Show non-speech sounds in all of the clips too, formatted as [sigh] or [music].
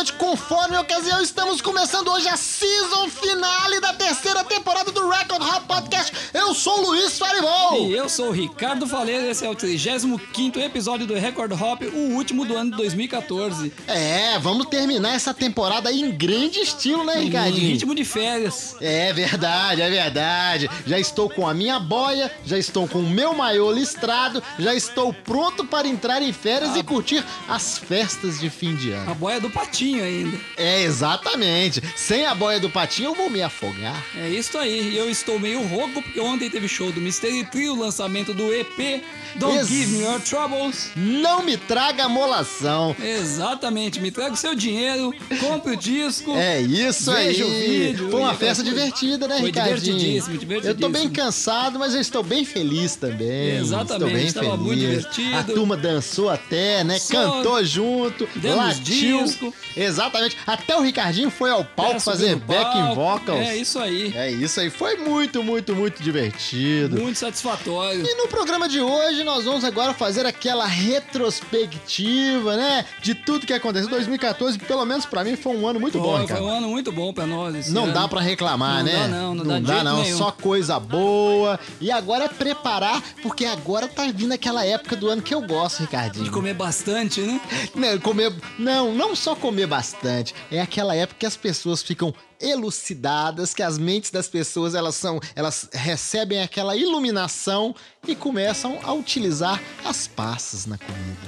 noite, conforme a ocasião, estamos começando hoje a season finale da terceira temporada do Record Hop Podcast. Sou o Luiz Faribol. E eu sou o Ricardo Faleiro, esse é o 35 episódio do Record Hop, o último do ano de 2014. É, vamos terminar essa temporada em grande estilo, né, Em Ricardinho? ritmo de férias. É verdade, é verdade. Já estou com a minha boia, já estou com o meu maiô listrado, já estou pronto para entrar em férias e curtir as festas de fim de ano. A boia do patinho ainda. É, exatamente. Sem a boia do patinho eu vou me afogar. É isso aí. E eu estou meio rouco porque ontem teve show do Mystery Trio, lançamento do EP Don't Ex- Give Me Your Troubles. Não me traga molação. Exatamente, me traga o seu dinheiro, compre o disco. É isso Veja aí. o vídeo Foi uma festa coisa. divertida, né, Foi Ricardinho? divertidíssimo, Eu tô bem divertidíssimo. cansado, mas eu estou bem feliz também. Exatamente, estou bem estava feliz. muito divertido. A turma dançou até, né? Só Cantou junto, latiu. disco. Exatamente. Até o Ricardinho foi ao palco fazer backing vocals. É isso aí. É isso aí. Foi muito, muito, muito divertido. Muito satisfatório. E no programa de hoje nós vamos agora fazer aquela retrospectiva, né? De tudo que aconteceu. 2014, pelo menos pra mim, foi um ano muito bom, Foi, Ricardo. foi um ano muito bom pra nós. Não ano. dá pra reclamar, Não né? dá não, não dá de jeito não, nenhum. só coisa boa. E agora é preparar, porque agora tá vindo aquela época do ano que eu gosto, Ricardinho. De comer bastante, né? Não, comer, não, não só comer bastante. É aquela época que as pessoas ficam elucidadas, que as mentes das pessoas elas são, elas recebem aquela iluminação e começam a utilizar as passas na comida.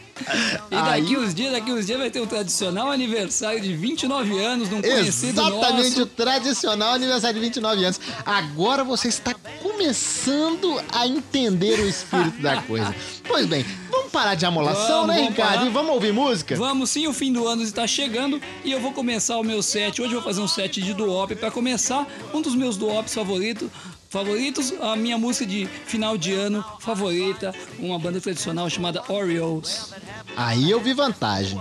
[laughs] E daqui uns dias, daqui uns dias vai ter o tradicional aniversário de 29 anos de um conhecido Exatamente nosso. o tradicional aniversário de 29 anos. Agora você está começando a entender o espírito da coisa. Pois bem, vamos parar de amolação, Vamos, né, Ricardo? E vamos ouvir música? Vamos sim, o fim do ano está chegando e eu vou começar o meu set. Hoje eu vou fazer um set de duop para começar um dos meus duops favoritos. Favoritos, a minha música de final de ano favorita, uma banda tradicional chamada Orioles. Aí eu vi vantagem.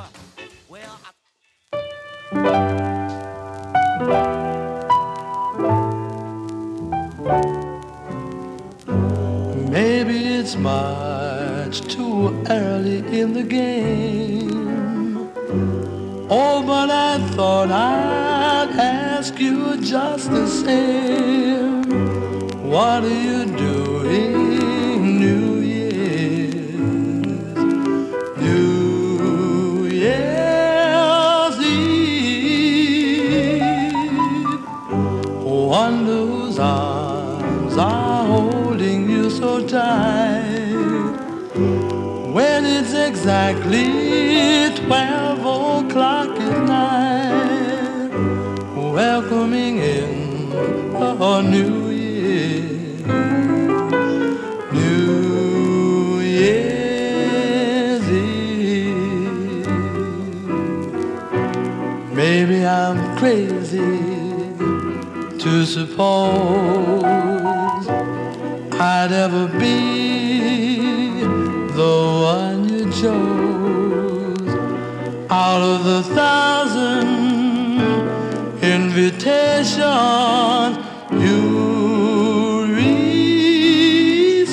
Maybe it's much too early in the game. Oh, but I thought I'd ask you just the same. What are you doing exactly twelve o'clock at night, welcoming in a new year, New Year's Eve. Maybe I'm crazy to suppose I'd ever be the one chose out of the thousand invitations you receive.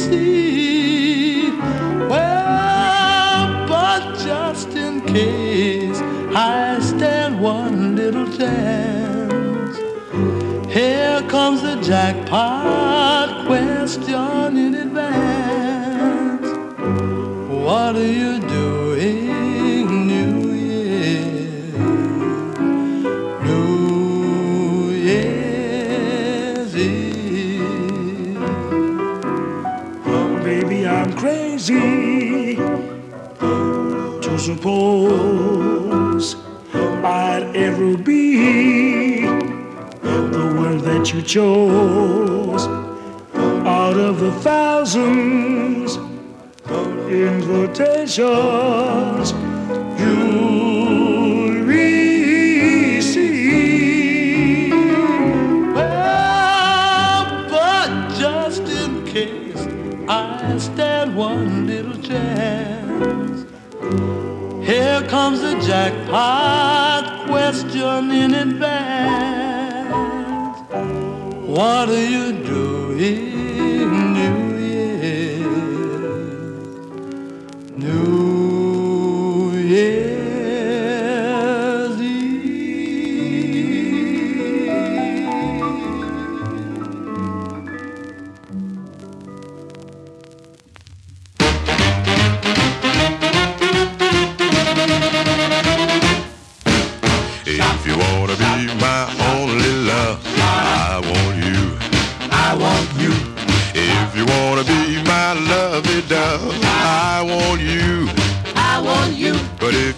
Well, but just in case I stand one little chance. Here comes the jackpot crazy to suppose I'd ever be the one that you chose. Out of the thousands invitations comes a jackpot question in advance. What are you doing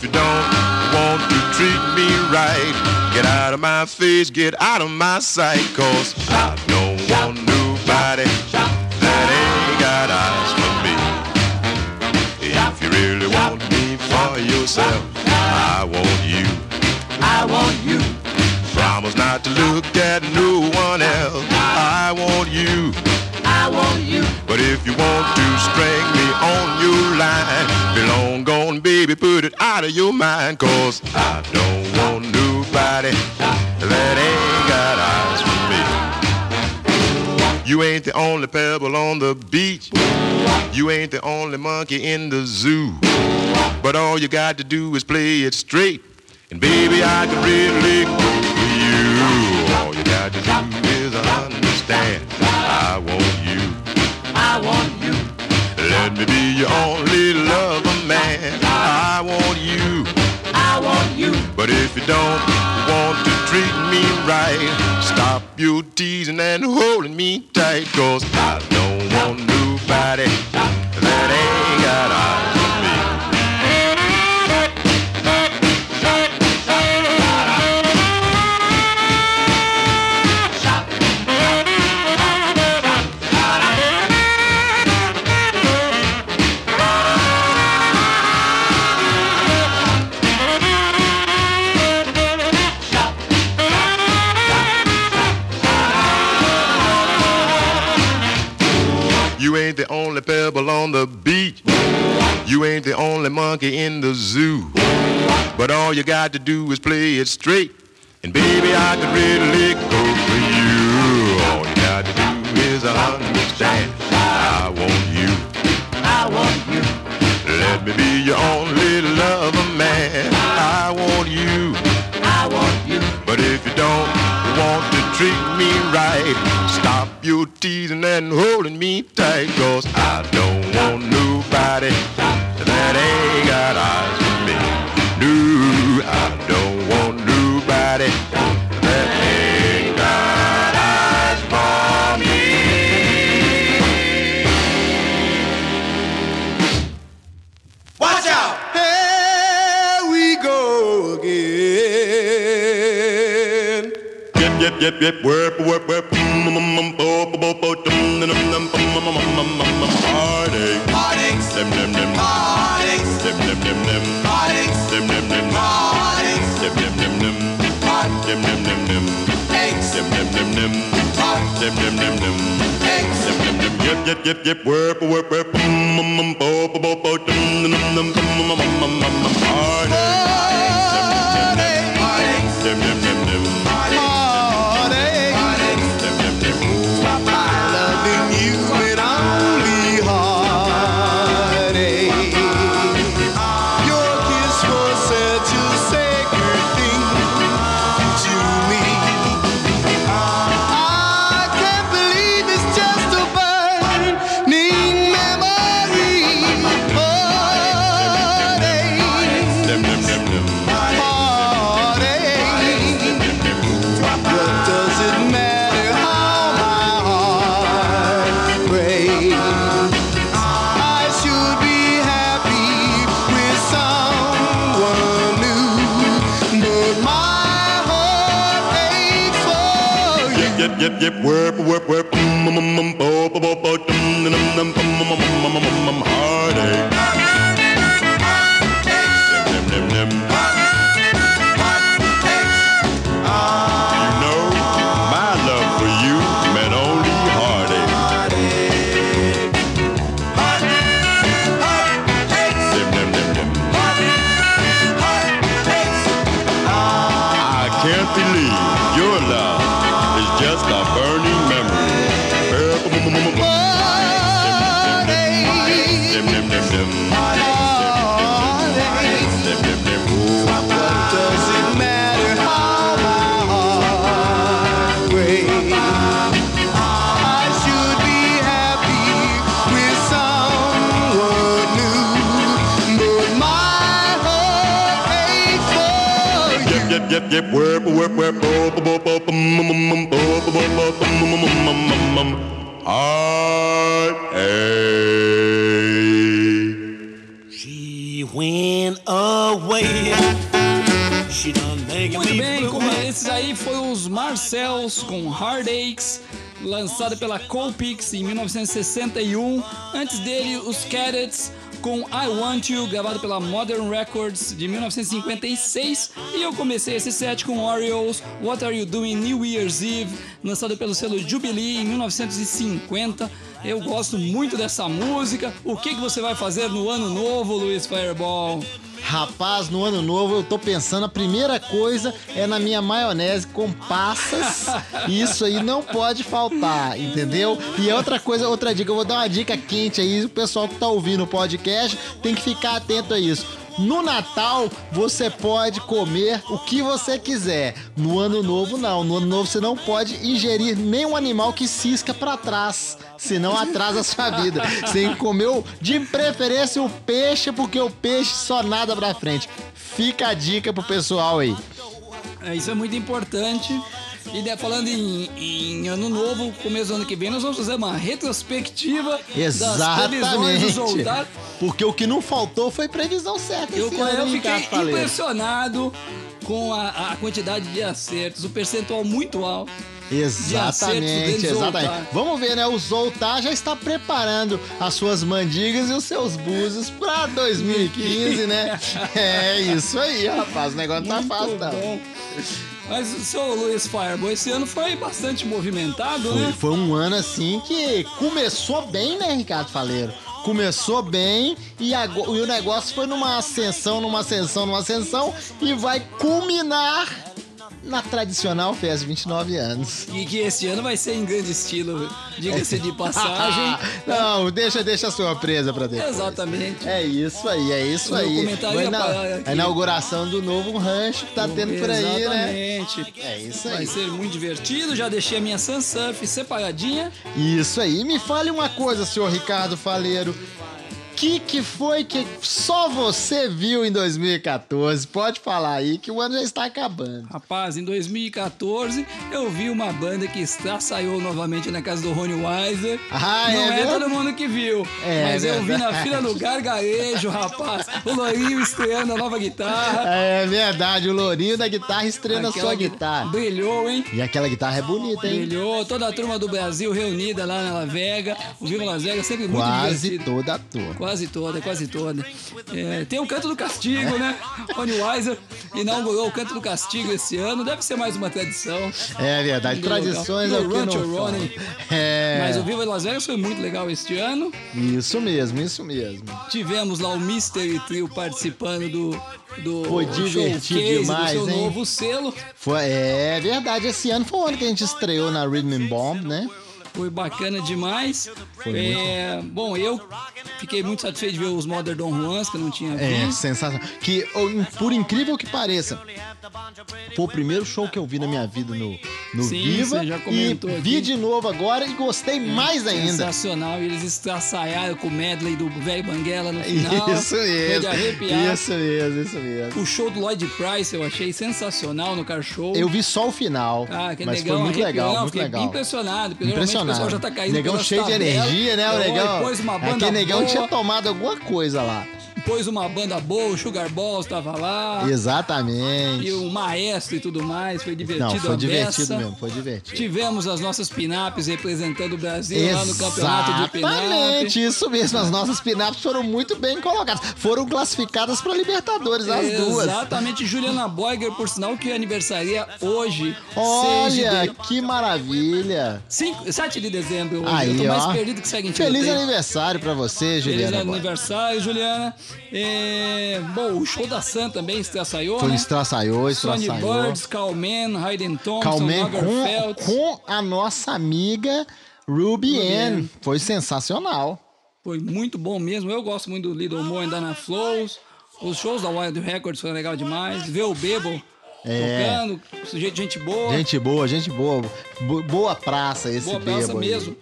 you don't want to treat me right, get out of my face, get out of my sight, cause I don't want nobody that ain't got eyes for me. If you really want me for yourself, I want you. I want you. Promise not to look at no one else. I want you. I want you. But if you want to string me on your line, be long gone, baby, put it out of your mind. Cause I don't want nobody that ain't got eyes for me. You ain't the only pebble on the beach. You ain't the only monkey in the zoo. But all you got to do is play it straight. And baby, I can really go for you. All you got to do is understand. I want if you don't want to treat me right, stop your teasing and holding me tight. Cause I don't want nobody that ain't got eyes pebble on the beach. You ain't the only monkey in the zoo. But all you got to do is play it straight. And baby, I could really go for you. All you got to do is understand. I want you. I want you. Let me be your only lover, man. I want you. I want you. But if you don't want to treat me right, stop your teasing and holding me tight. Cause I don't want nobody that ain't got eyes for me. No, I yep, yep, whip, whip, whip. Heartache. Heartaches. Them, them, them. Heartaches. Them, them, them, them. Heartaches. Them, them, them. Heartaches. Them, them, them, them. Heart. Them, them, them, them. Aches. Them, them, them, them. Heart. Them, them, them, them. Aches. Them, them, them. Yep, yep, yep, yep. Whip, whip, whip. Heartache. whip, whip, mm, mm, mm. mm. Muito bem, esses aí foram os Marcells com Heartaches lançado pela Colpix em 1961. Antes dele, os Cadets com I Want You, gravado pela Modern Records de 1956. E eu comecei esse set com Orioles, What Are You Doing New Year's Eve, lançado pelo selo Jubilee em 1950. Eu gosto muito dessa música. O que, que você vai fazer no ano novo, Luiz Fireball? Rapaz, no ano novo eu tô pensando, a primeira coisa é na minha maionese com passas. [laughs] Isso aí não pode faltar, entendeu? E outra coisa, outra dica, eu vou dar uma dica quente aí, o pessoal que tá ouvindo o podcast tem que ficar atento a isso. No Natal você pode comer o que você quiser. No Ano Novo não. No Ano Novo você não pode ingerir nenhum animal que cisca pra trás, senão atrasa a sua vida. Você o- de preferência o peixe, porque o peixe só nada pra frente. Fica a dica pro pessoal aí. É, isso é muito importante. E né, falando em, em ano novo, começo do ano que vem, nós vamos fazer uma retrospectiva das previsões do Exatamente. Porque o que não faltou foi previsão certa. Eu, esse eu fiquei impressionado com a, a quantidade de acertos, o percentual muito alto. Exatamente, exatamente. Vamos ver, né? O Zoltar já está preparando as suas mandigas e os seus búzios para 2015, né? É isso aí, rapaz. O negócio não tá fácil, não. Mas o seu Luiz Fireball, esse ano foi bastante movimentado, Foi, né? foi um ano assim que começou bem, né, Ricardo Faleiro? Começou bem e, ago- e o negócio foi numa ascensão, numa ascensão, numa ascensão e vai culminar na tradicional de 29 anos. E que esse ano vai ser em grande estilo, diga-se de [laughs] passagem. Não, deixa, deixa a surpresa pra depois. Exatamente. É isso aí, é isso aí. comentário Vai na- a inauguração do novo rancho que tá tendo por aí, né? Exatamente. É isso Vai aí. ser muito divertido. Já deixei a minha Sunsurf separadinha. Isso aí. Me fale uma coisa, senhor Ricardo Faleiro. O que, que foi que só você viu em 2014? Pode falar aí que o ano já está acabando. Rapaz, em 2014 eu vi uma banda que estraçaiou novamente na casa do Rony Weiser. Ah, Não é é, todo mundo que viu. É mas eu vi na fila do gargarejo, rapaz. O Lourinho estreando a nova guitarra. É verdade, o Lourinho da guitarra estreando a Aquela sua gui- guitarra. Brilhou, hein? E aquela guitarra é bonita, hein? Brilhou. Toda a turma do Brasil reunida lá na La Vega. O Viva Las Vegas sempre muito Quase divertido. toda a turma. Quase toda, quase toda. É, tem o Canto do Castigo, né? Rony Weiser inaugurou o Canto do Castigo esse ano. Deve ser mais uma tradição. É verdade, tradições é o que não. Ronnie. É, Mas o Viva Las Vegas foi muito legal este ano. isso mesmo, isso mesmo. Tivemos lá o Mystery Trio participando do, do Foi divertido demais, do seu hein? novo selo. Foi, é verdade, esse ano foi o ano que a gente estreou na Rhythm Bomb, né? Foi bacana demais. Foi É, bom, eu fiquei muito satisfeito de ver os Modern Don Juans, que eu não tinha É, visto. sensacional. Que, oh, por incrível que pareça, foi o primeiro show que eu vi na minha vida no, no Sim, Viva. você já e comentou vi aqui. de novo agora e gostei mais ainda. Sensacional. E eles estraçaiaram com o medley do velho Banguela no final. Isso Foi de mesmo. arrepiar. Isso mesmo, isso mesmo. O show do Lloyd Price eu achei sensacional no Car Show. Eu vi só o final, Ah, aquele mas foi muito arrepiou. legal, Não, muito legal. impressionado. Porque normalmente Impressionado. o pessoal já tá caindo negão cheio de tabelas. energia, né? O Ó, negão. Uma é banda que negão boa, tinha tomado alguma coisa lá. Pôs uma banda boa, o Sugar Balls tava lá. Exatamente. E o maestro e tudo mais. Foi divertido Não, foi divertido beça. mesmo, foi divertido. Tivemos as nossas pinaps representando o Brasil lá no campeonato de pinap. Exatamente, isso mesmo. As nossas pinaps foram muito bem colocadas. Foram classificadas para Libertadores, as duas. Exatamente, Juliana Boiger, por sinal que aniversaria hoje, 6 Olha, de, que maravilha. 5, 7 de dezembro. Hoje. Aí, Eu tô mais ó. perdido que segue em Feliz aniversário pra você, Feliz Juliana. Boy. aniversário, Juliana. É, bom, o show da Sam também estraçaiou, Foi né? estraçaiou, Sonny estraçaiou. Birds, Calman, Hayden Thompson, Lagerfeld. com, com a nossa amiga Ruby Ruby Ann. Ann. Foi sensacional. Foi muito bom mesmo. Eu gosto muito do Little Mo e Dana Flows. Os shows da Wild Records foram legal demais. Ver o Bebo É. tocando, sujeito gente boa. Gente boa, gente boa. Bo- Boa praça esse boa praça bebo aí. mesmo.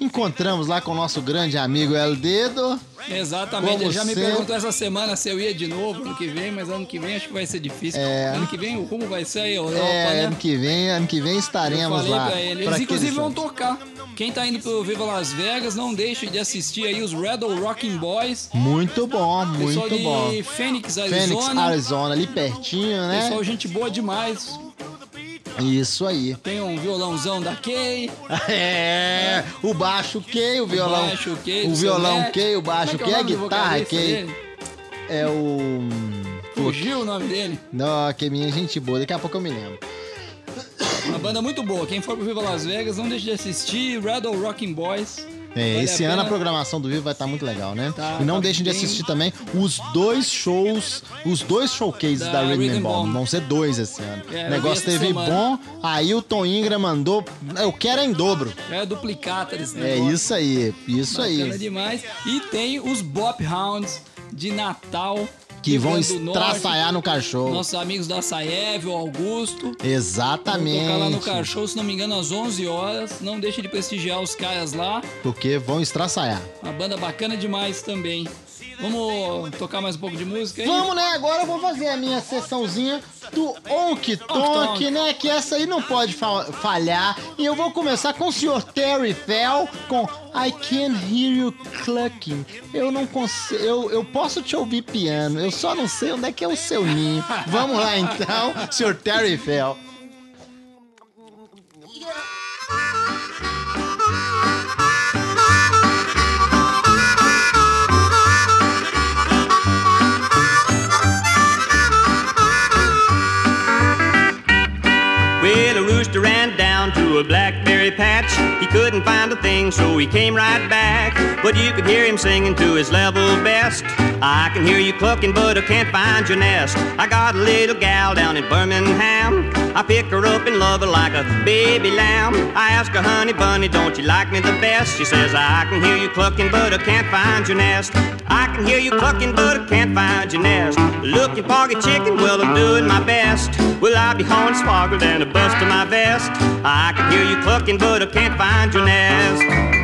Encontramos lá com o nosso grande amigo El Dedo. Exatamente. Ele já me sempre. perguntou essa semana se eu ia de novo ano que vem, mas ano que vem acho que vai ser difícil. É. Ano que vem o rumo vai ser a Europa, é, né? ano que vem, ano que vem Eu estaremos falei lá. pra ele. pra Eles inclusive vão tocar. Quem tá indo pro Viva Las Vegas, não deixe de assistir aí os Hot Rocking Boys. Muito bom, Pessoal muito de bom. Phoenix, Phoenix, Arizona. Arizona, ali pertinho, né? Pessoal, gente boa demais. Isso aí. Tem um violãozão da Kay. [laughs] É, o baixo Kay, o violão. baixo Kay, o violão Celeste. Kay, o baixo Como é Kay, é a o guitarra Kay. É o. Fugiu o nome dele. Não, que minha gente boa, daqui a pouco eu me lembro. Uma banda muito boa. Quem for pro Viva Las Vegas, não deixe de assistir Red Hot Rocking Boys. É, Vale esse a ano a programação do Vivo vai estar muito legal, né? Tá, e não tá deixem de assistir também os dois shows, os dois showcases da, Da Rhythm Rhythm Bomb. Vão ser dois esse ano. É, o negócio teve bom, aí o Tom Ingram mandou. Eu quero é em dobro. É duplicata desse É negócio. isso aí, isso Bacana aí. demais. E tem os Bop Hounds de Natal. Que Rio vão estraçaiar no cachorro. Nossos amigos da Saev, o Augusto. Vão Exatamente. tocar lá no Cachorro, se não me engano, às 11 horas. Não deixe de prestigiar os caras lá. Porque vão estraçaiar. Uma banda bacana demais também. Vamos tocar mais um pouco de música aí? Vamos, né? Agora eu vou fazer a minha sessãozinha do Onk Tonk, né? Que essa aí não pode fa- falhar. E eu vou começar com o Sr. Terry Fell com I Can Hear You Clucking. Eu não consigo. Eu, eu posso te ouvir piano, eu só não sei onde é que é o seu ninho. Vamos lá então, Sr. Terry Fell. A blackberry patch. He couldn't find a thing, so he came right back. But you could hear him singing to his level best. I can hear you clucking, but I can't find your nest. I got a little gal down in Birmingham. I pick her up and love her like a baby lamb. I ask her, honey bunny, don't you like me the best? She says, I can hear you clucking, but I can't find your nest. I can hear you clucking, but I can't find your nest. Looking for a chicken, well, I'm doing my best. Will I be hornswoggled and a bust of my vest? I can hear you clucking, but I can't find your nest.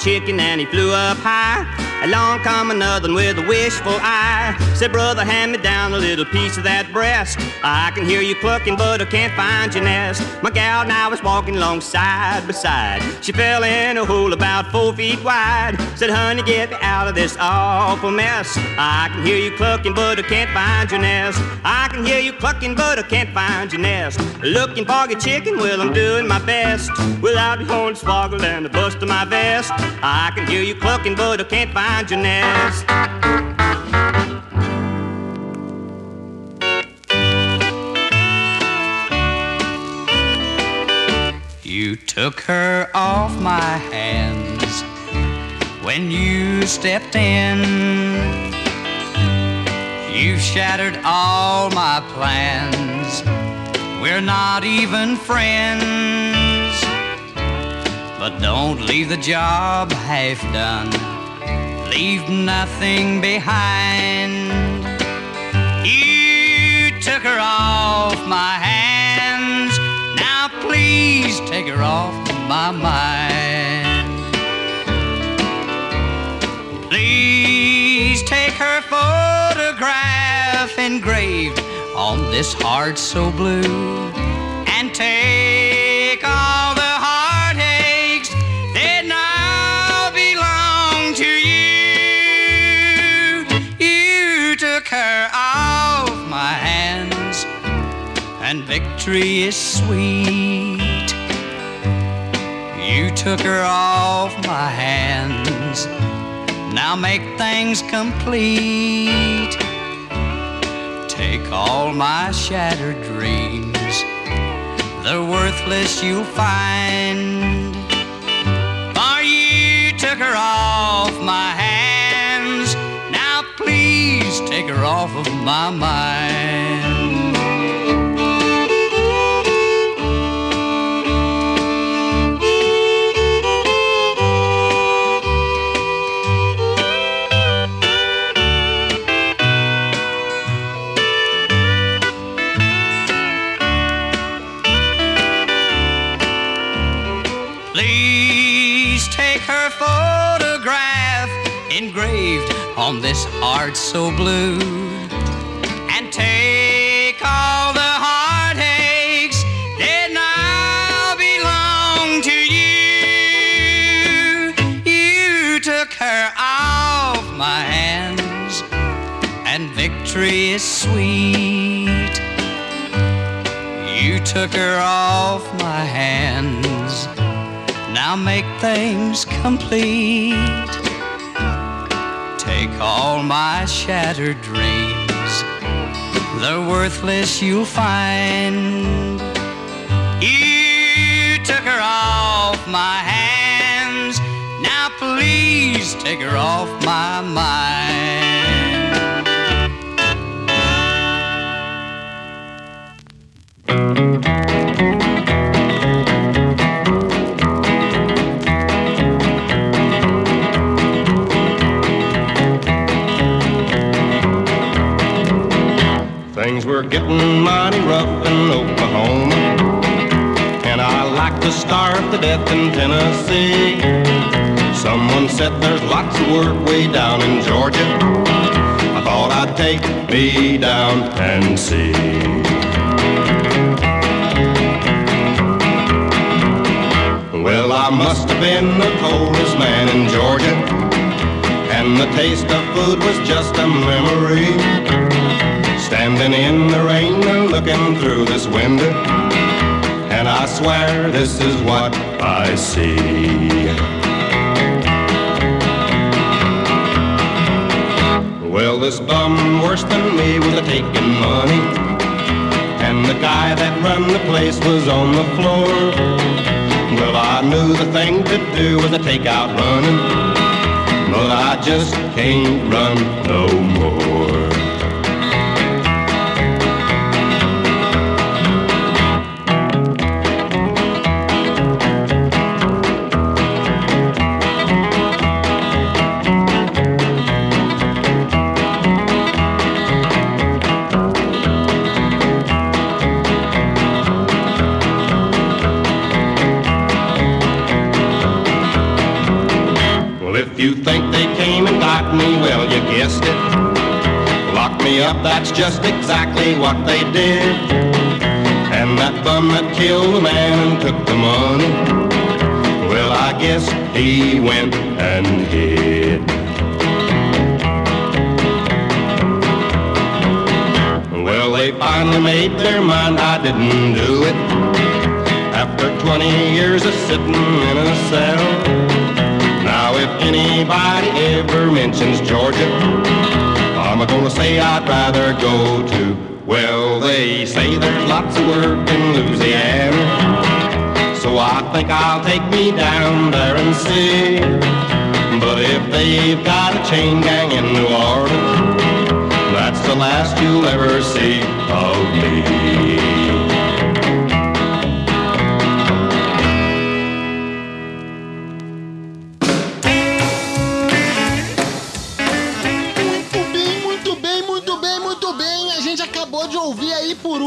Chicken and he flew up high. Along come another with a wishful eye. Said, brother, hand me down a little piece of that breast. I can hear you clucking, but I can't find your nest. My gal and I was walking along side by side. She fell in a hole about four feet wide. Said, honey, get me out of this awful mess. I can hear you clucking, but I can't find your nest. I can hear you clucking, but I can't find your nest. Looking for your chicken, well, I'm doing my best. Without the hornswoggled and the bust of my vest. I can hear you clucking, but I can't find You took her off my hands when you stepped in. You shattered all my plans. We're not even friends. But don't leave the job half done. Leave nothing behind. You took her off my hands. Now please take her off my mind. Please take her photograph engraved on this heart so blue. And take victory is sweet. You took her off my hands. Now make things complete. Take all my shattered dreams. They're worthless, you'll find. For you took her off my hands. Now please take her off of my mind. On this heart so blue and take all the heartaches that now belong to you. You took her off my hands, and victory is sweet. You took her off my hands. Now make things complete. Take all my shattered dreams. They're worthless, you'll find. You took her off my hands. Now please take her off my mind. Were getting mighty rough in Oklahoma. And I like to starve to death in Tennessee. Someone said there's lots of work way down in Georgia. I thought I'd take me down and see. Well, I must have been the coldest man in Georgia. And the taste of food was just a memory. Standing in the rain and looking through this window. And I swear this is what I see. Well, this bum worse than me was a taking money. And the guy that run the place was on the floor. Well, I knew the thing to do was to take out running. But I just can't run no more. You think they came and got me, well, you guessed it. Locked me up, that's just exactly what they did. And that bum that killed the man and took the money, well, I guess he went and hid. Well, they finally made their mind I didn't do it. After 20 years of sitting in a cell. If anybody ever mentions Georgia, I'm gonna say I'd rather go to. Well, they say there's lots of work in Louisiana, so I think I'll take me down there and see. But if they've got a chain gang in New Orleans, that's the last you'll ever see of me.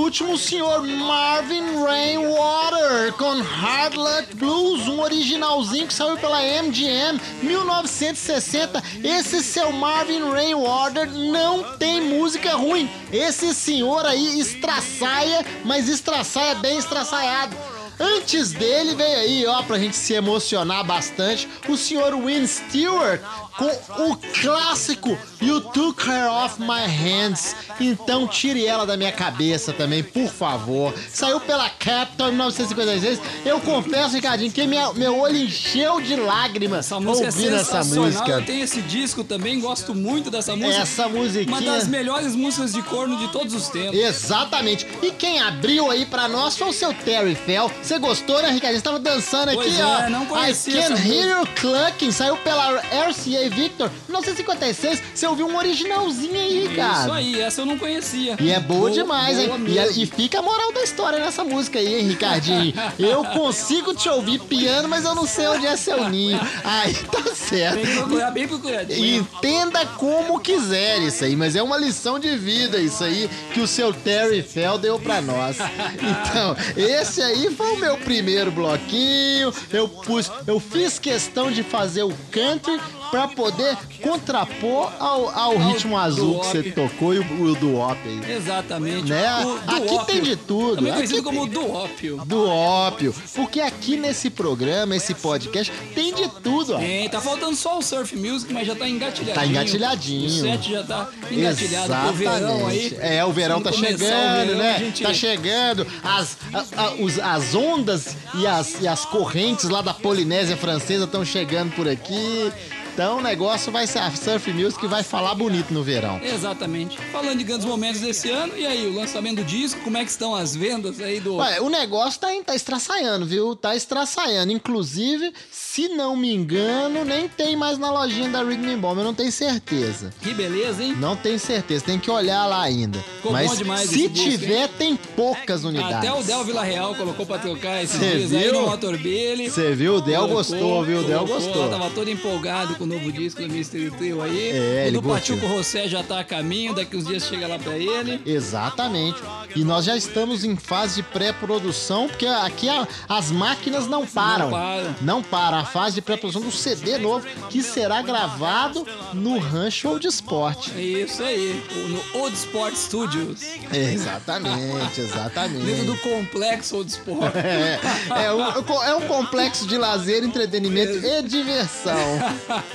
Último senhor Marvin Rainwater com Hard Luck Blues, um originalzinho que saiu pela MGM 1960. Esse seu Marvin Rainwater não tem música ruim. Esse senhor aí estraçaia, mas estraçaia bem estraçaiado. Antes dele veio aí, ó, pra gente se emocionar bastante, o senhor Win Stewart com o clássico You Took Her Off My Hands. Então tire ela da minha cabeça também, por favor. Saiu pela Capitol em 1956. Eu confesso, Ricardinho, que minha, meu olho encheu de lágrimas Essa música ouvindo é essa música. Eu tenho esse disco também, gosto muito dessa música. Essa musiquinha. Uma das melhores músicas de corno de todos os tempos. Exatamente. E quem abriu aí pra nós foi o seu Terry Fell. Você gostou, né, Ricardo? Você tava dançando aqui, Pois é, ó. não conhecia I Can Hear You Clucking. Saiu pela RCA Victor. 1956. Você ouviu um originalzinho aí, Ricardo. Isso aí, essa eu não conhecia. E é boa, demais, boa hein? E, e fica a moral da história nessa música aí, hein, Ricardinho? [laughs] Eu consigo te ouvir piano, mas eu não sei onde é seu ninho. Aí tá certo. bem procuradinho. Entenda como quiser isso aí, mas é uma lição de vida isso aí que o seu Terry Fell deu pra nós. [laughs] Então, esse aí foi o meu primeiro bloquinho. Eu pus, eu fiz questão de fazer o country pra poder contrapor ao, ao ritmo azul que você duop. tocou e o, o do op aí. Exatamente. Né? O Aqui duópio. tem de tudo. Também Aqui conhecido tem- como duópio. Do ópio. Porque aqui nesse programa, esse podcast, tem de tudo, ó. Tem, tá faltando só o surf music, mas já tá engatilhadinho. Tá engatilhadinho. O set já tá engatilhado pro verão aí. Exatamente. É, o verão tá o chegando, verão, né? gente- Tá chegando. As, a- a- os- as ondas e as, e as correntes lá da Polinésia Francesa estão chegando por aqui. Então o negócio vai ser a Surf Music vai falar bonito no verão. Exatamente. Falando de grandes momentos desse ano, e aí, o lançamento do disco, como é que estão as vendas aí do. Olha, o negócio tá, tá estraçaiando, viu? Tá estraçaiando. Inclusive, se não me engano, nem tem mais na lojinha da Rhythm Bomb, eu não tenho certeza. Que beleza, hein? Não tenho certeza, tem que olhar lá ainda. Ficou Mas bom demais se esse disco, tiver, tem poucas unidades. Até o Del Vila Real colocou pra trocar esses Cê dias aí viu? no Motorbilly. Você viu? O Del Colocou, gostou, viu? O Del gostou. Tava todo empolgado com o novo disco do Mystery Trio aí. É, o do curtiu. Pachuco José já tá a caminho, daqui uns dias chega lá pra ele. Exatamente. E nós já estamos em fase de pré-produção, porque aqui a- as máquinas não param. param. Não param. A fase de pré-produção do CD novo, que será gravado no Rancho Old Sport. É isso aí, o- no Old Sport Studios. Exatamente, exatamente. Dentro do complexo Old Sport. [laughs] É, é, um, é um complexo de lazer, entretenimento e [laughs] diversão.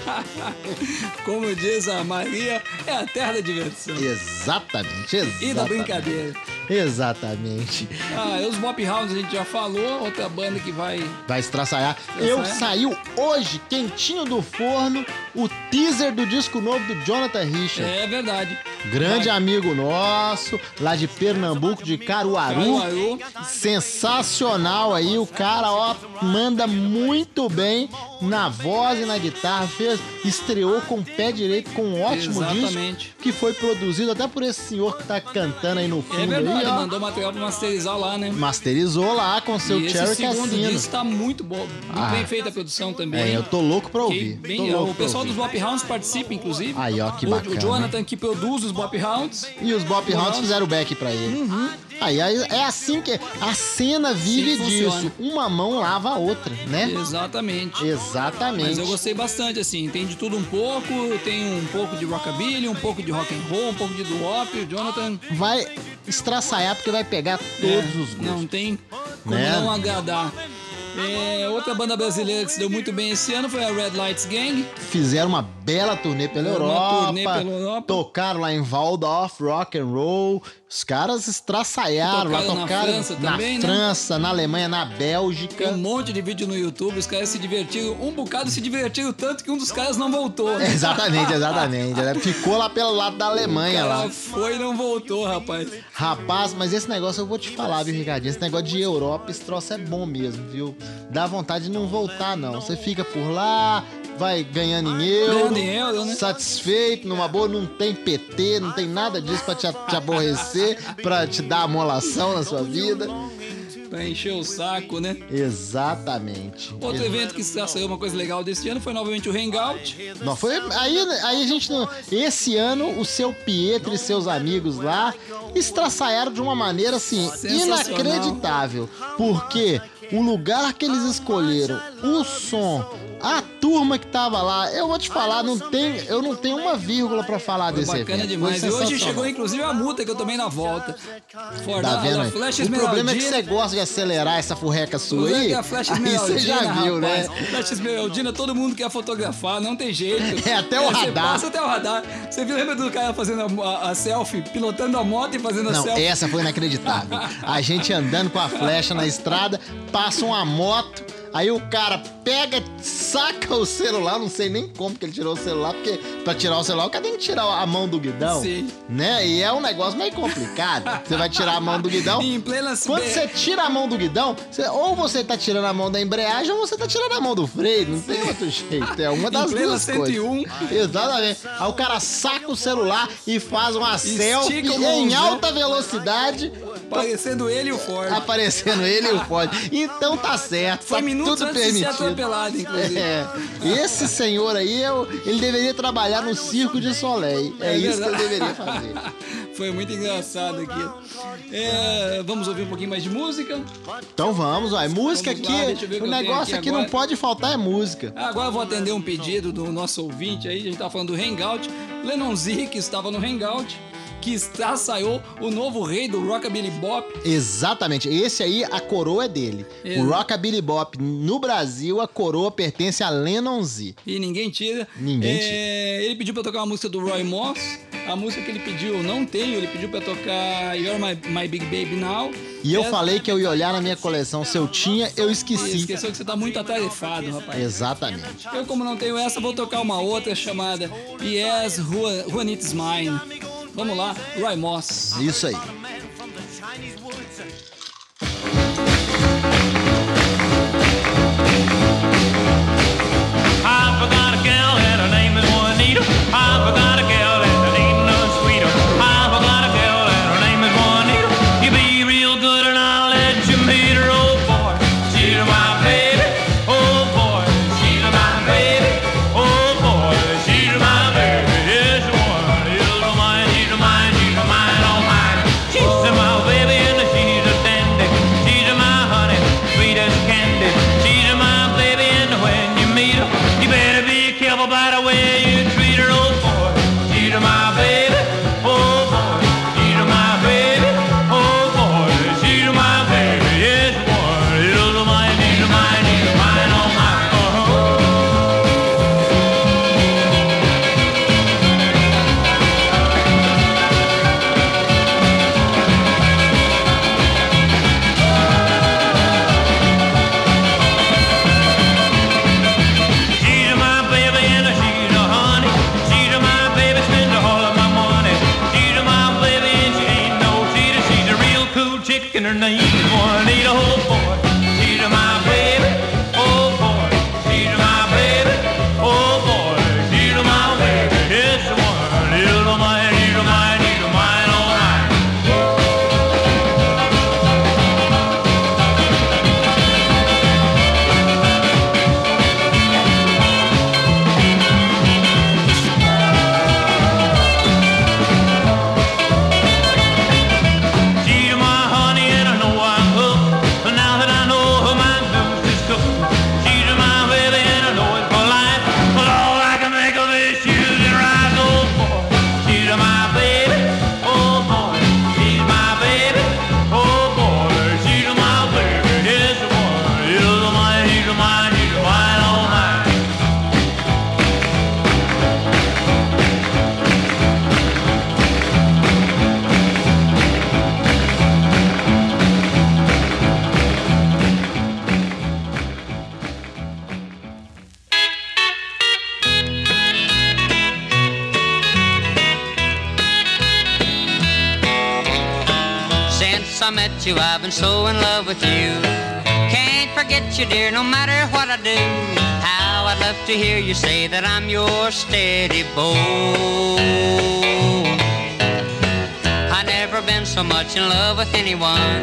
[laughs] Como diz a Maria, é a terra da diversão. Exatamente, exatamente. E da brincadeira. Exatamente. Ah, os Bop Hounds a gente já falou, outra banda que vai. Vai estraçalhar. Eu saiu hoje, quentinho do forno, o teaser do disco novo do Jonathan Richard. É verdade. Grande Vai. amigo nosso, lá de Pernambuco, de Caruaru. Caruaru. Sensacional aí, o cara, ó, manda muito bem na voz e na guitarra. Fez, estreou com o pé direito, com um ótimo Exatamente. disco, que foi produzido até por esse senhor que tá cantando aí no fundo É aí, ó. mandou material pra masterizar lá, né? Masterizou lá com seu e esse Cherry segundo Cassino. disco tá muito bom, muito Ah. bem feita a produção também. É, eu tô louco pra ouvir. bem- Tô louco o pessoal ouvir. dos Bop Hounds participa, inclusive. Aí, ó, que O- bacana. O Jonathan que produz os Bop Hounds. E os Bop Hounds fizeram o back pra ele. Aí, aí é assim que a cena vive que disso. funciona. Uma mão lava a outra, né? Exatamente. Exatamente. Mas eu gostei bastante, assim, tem de tudo um pouco, tem um pouco de rockabilly, um pouco de rock and roll, um pouco de doo-wop, o Jonathan Vai estraçaiar porque vai pegar todos é, os gostos. não tem como Né? não agradar. É, outra banda brasileira que se deu muito bem esse ano foi a Red Lights Gang. Fizeram uma bela turnê pela Uma Europa. turnê pela Europa. Tocaram lá em Waldorf, rock and roll. Os caras estraçaiaram lá, Tocaram na França na também, né? França, na Alemanha, na Tem Bélgica. um monte de vídeo no YouTube, os caras se divertiram, um bocado se divertiram tanto que um dos caras não voltou. né? [laughs] Exatamente, exatamente. Ela Ficou lá pelo lado da Alemanha O cara lá. foi e não voltou, rapaz. Rapaz, mas esse negócio eu vou te falar, viu, Ricardinho? Esse negócio de Europa, esse troço é bom mesmo, viu? Dá vontade de não voltar, não. Você fica por lá, vai ganhando em euro. Ganhando em euro, né? Satisfeito, numa boa, não tem PT, não tem nada disso pra te, te aborrecer, pra te dar amolação na sua vida. Pra encher o saco, né? Exatamente. Outro evento que saiu uma coisa legal desse ano foi novamente o Hangout. Não, foi, aí, aí a gente. Esse ano, o seu Pietro e seus amigos lá estraçaiaram de uma maneira assim inacreditável. Porque o lugar que eles escolheram, o som, a turma que tava lá, eu vou te falar, não tem, eu não tenho uma vírgula pra falar Foi desse bacana evento. demais. E hoje chegou inclusive a multa que eu tomei na volta. For Tá vendo da O problema é que você gosta de acelerar essa furreca sua Usando aí. a Aí [laughs] você já viu, né? rapaz. Flash Esmeraldina, todo mundo quer fotografar, não tem jeito. [laughs] É, até o Você radar. passa até o radar. Você viu, lembra do cara fazendo a, a- a selfie, pilotando a moto e fazendo a Não, selfie? essa foi inacreditável. A gente andando com a flecha na estrada, passa uma moto, aí o cara pega, saca o celular, não sei nem como que ele tirou o celular, porque pra tirar o celular o cara tem que tirar a mão do guidão, Sim. né? E é um negócio meio complicado. Você vai tirar a mão do guidão. [laughs] Em plena Quando você tira a mão do guidão, você- ou você tá tirando a mão da embreagem ou você tá tirando a mão do freio. Não tem outro jeito. É uma [laughs] das Em plena duas 101. coisas. Exatamente. Aí o cara saca o celular e faz uma selfie o em mãozão. alta velocidade, Parecendo ele e o Ford. aparecendo ele e o Ford. Então tá certo. Foi tá minutos tudo antes de ser permitido. atropelado, inclusive. É. Esse senhor aí, eu- ele deveria trabalhar no circo de Soleil. É, É isso que ele verdade. deveria [laughs] fazer. Foi muito engraçado aquilo. É, vamos ouvir um pouquinho mais de música. Então vamos, ó. Música Vamos lá, aqui, eu o o eu negócio aqui aqui não pode faltar é música. Agora eu vou atender um pedido do nosso ouvinte aí. A gente tá falando do Hangout. Lennon Z, que estava no Hangout, que está, saiu o novo rei do Rockabilly Bop. Exatamente. Esse aí, a coroa é dele. O Rockabilly Bop no Brasil, a coroa pertence a Lennon Z. E ninguém tira. Ninguém É, Ele pediu pra tocar uma música do Roy Moss. A música que ele pediu eu não tenho. Ele pediu pra tocar You're My, My Big Baby Now. E eu Essa- falei que eu ia olhar na minha coleção. Se eu tinha, eu esqueci. Esqueceu que você tá muito atarefado, rapaz. Exatamente. Eu, como não tenho essa, vou tocar uma outra chamada Yes, Juan, Juan It's Mine. Vamos lá, Roy Moss. Isso aí. I forgot a gal and her name is Juanita. I forgot you say that I'm your steady bow. I never been so much in love with anyone.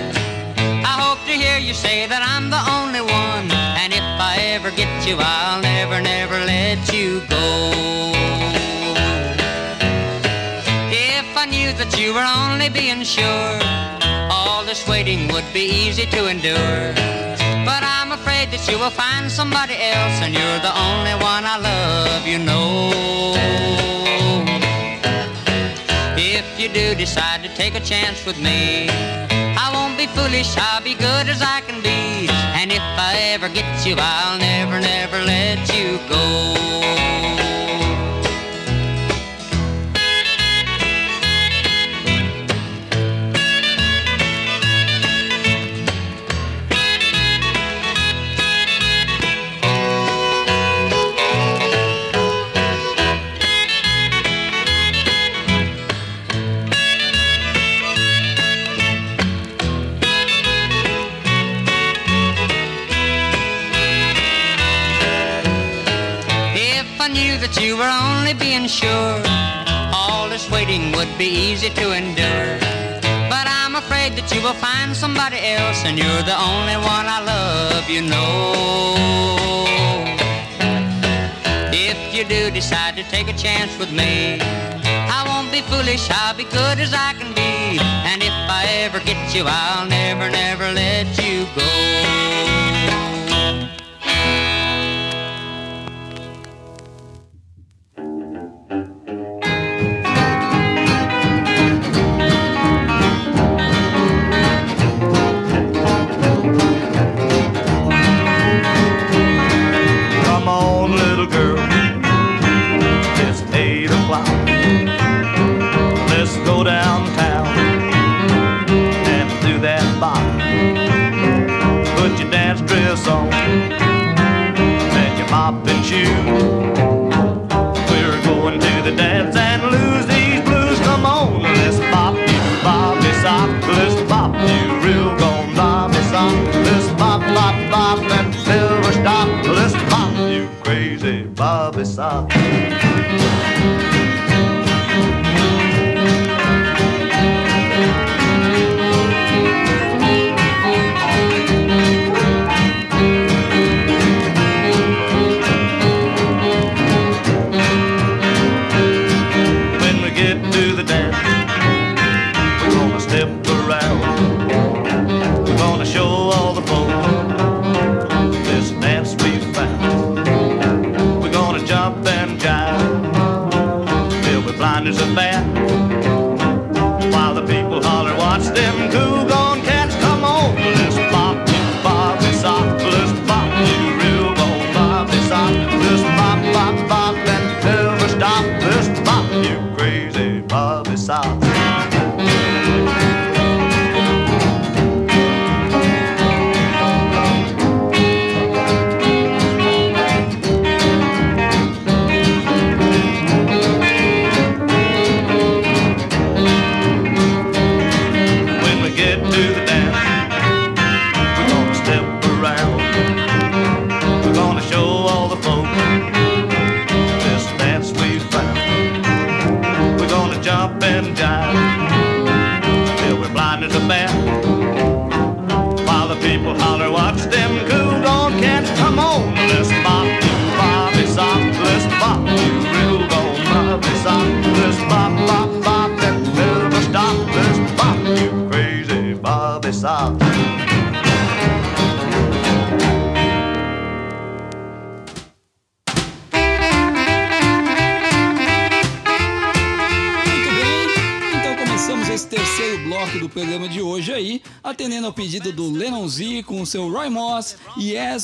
I hope to hear you say that I'm the only one. And if I ever get you, I'll never, never let you go. If I knew that you were only being sure, all this waiting would be easy to endure. Afraid that you will find somebody else, and you're the only one I love, you know. If you do decide to take a chance with me, I won't be foolish, I'll be good as I can be. And if I ever get you, I'll never, never let you go. You were only being sure, all this waiting would be easy to endure. But I'm afraid that you will find somebody else, and you're the only one I love, you know. If you do decide to take a chance with me, I won't be foolish, I'll be good as I can be. And if I ever get you, I'll never, never let you go. thank you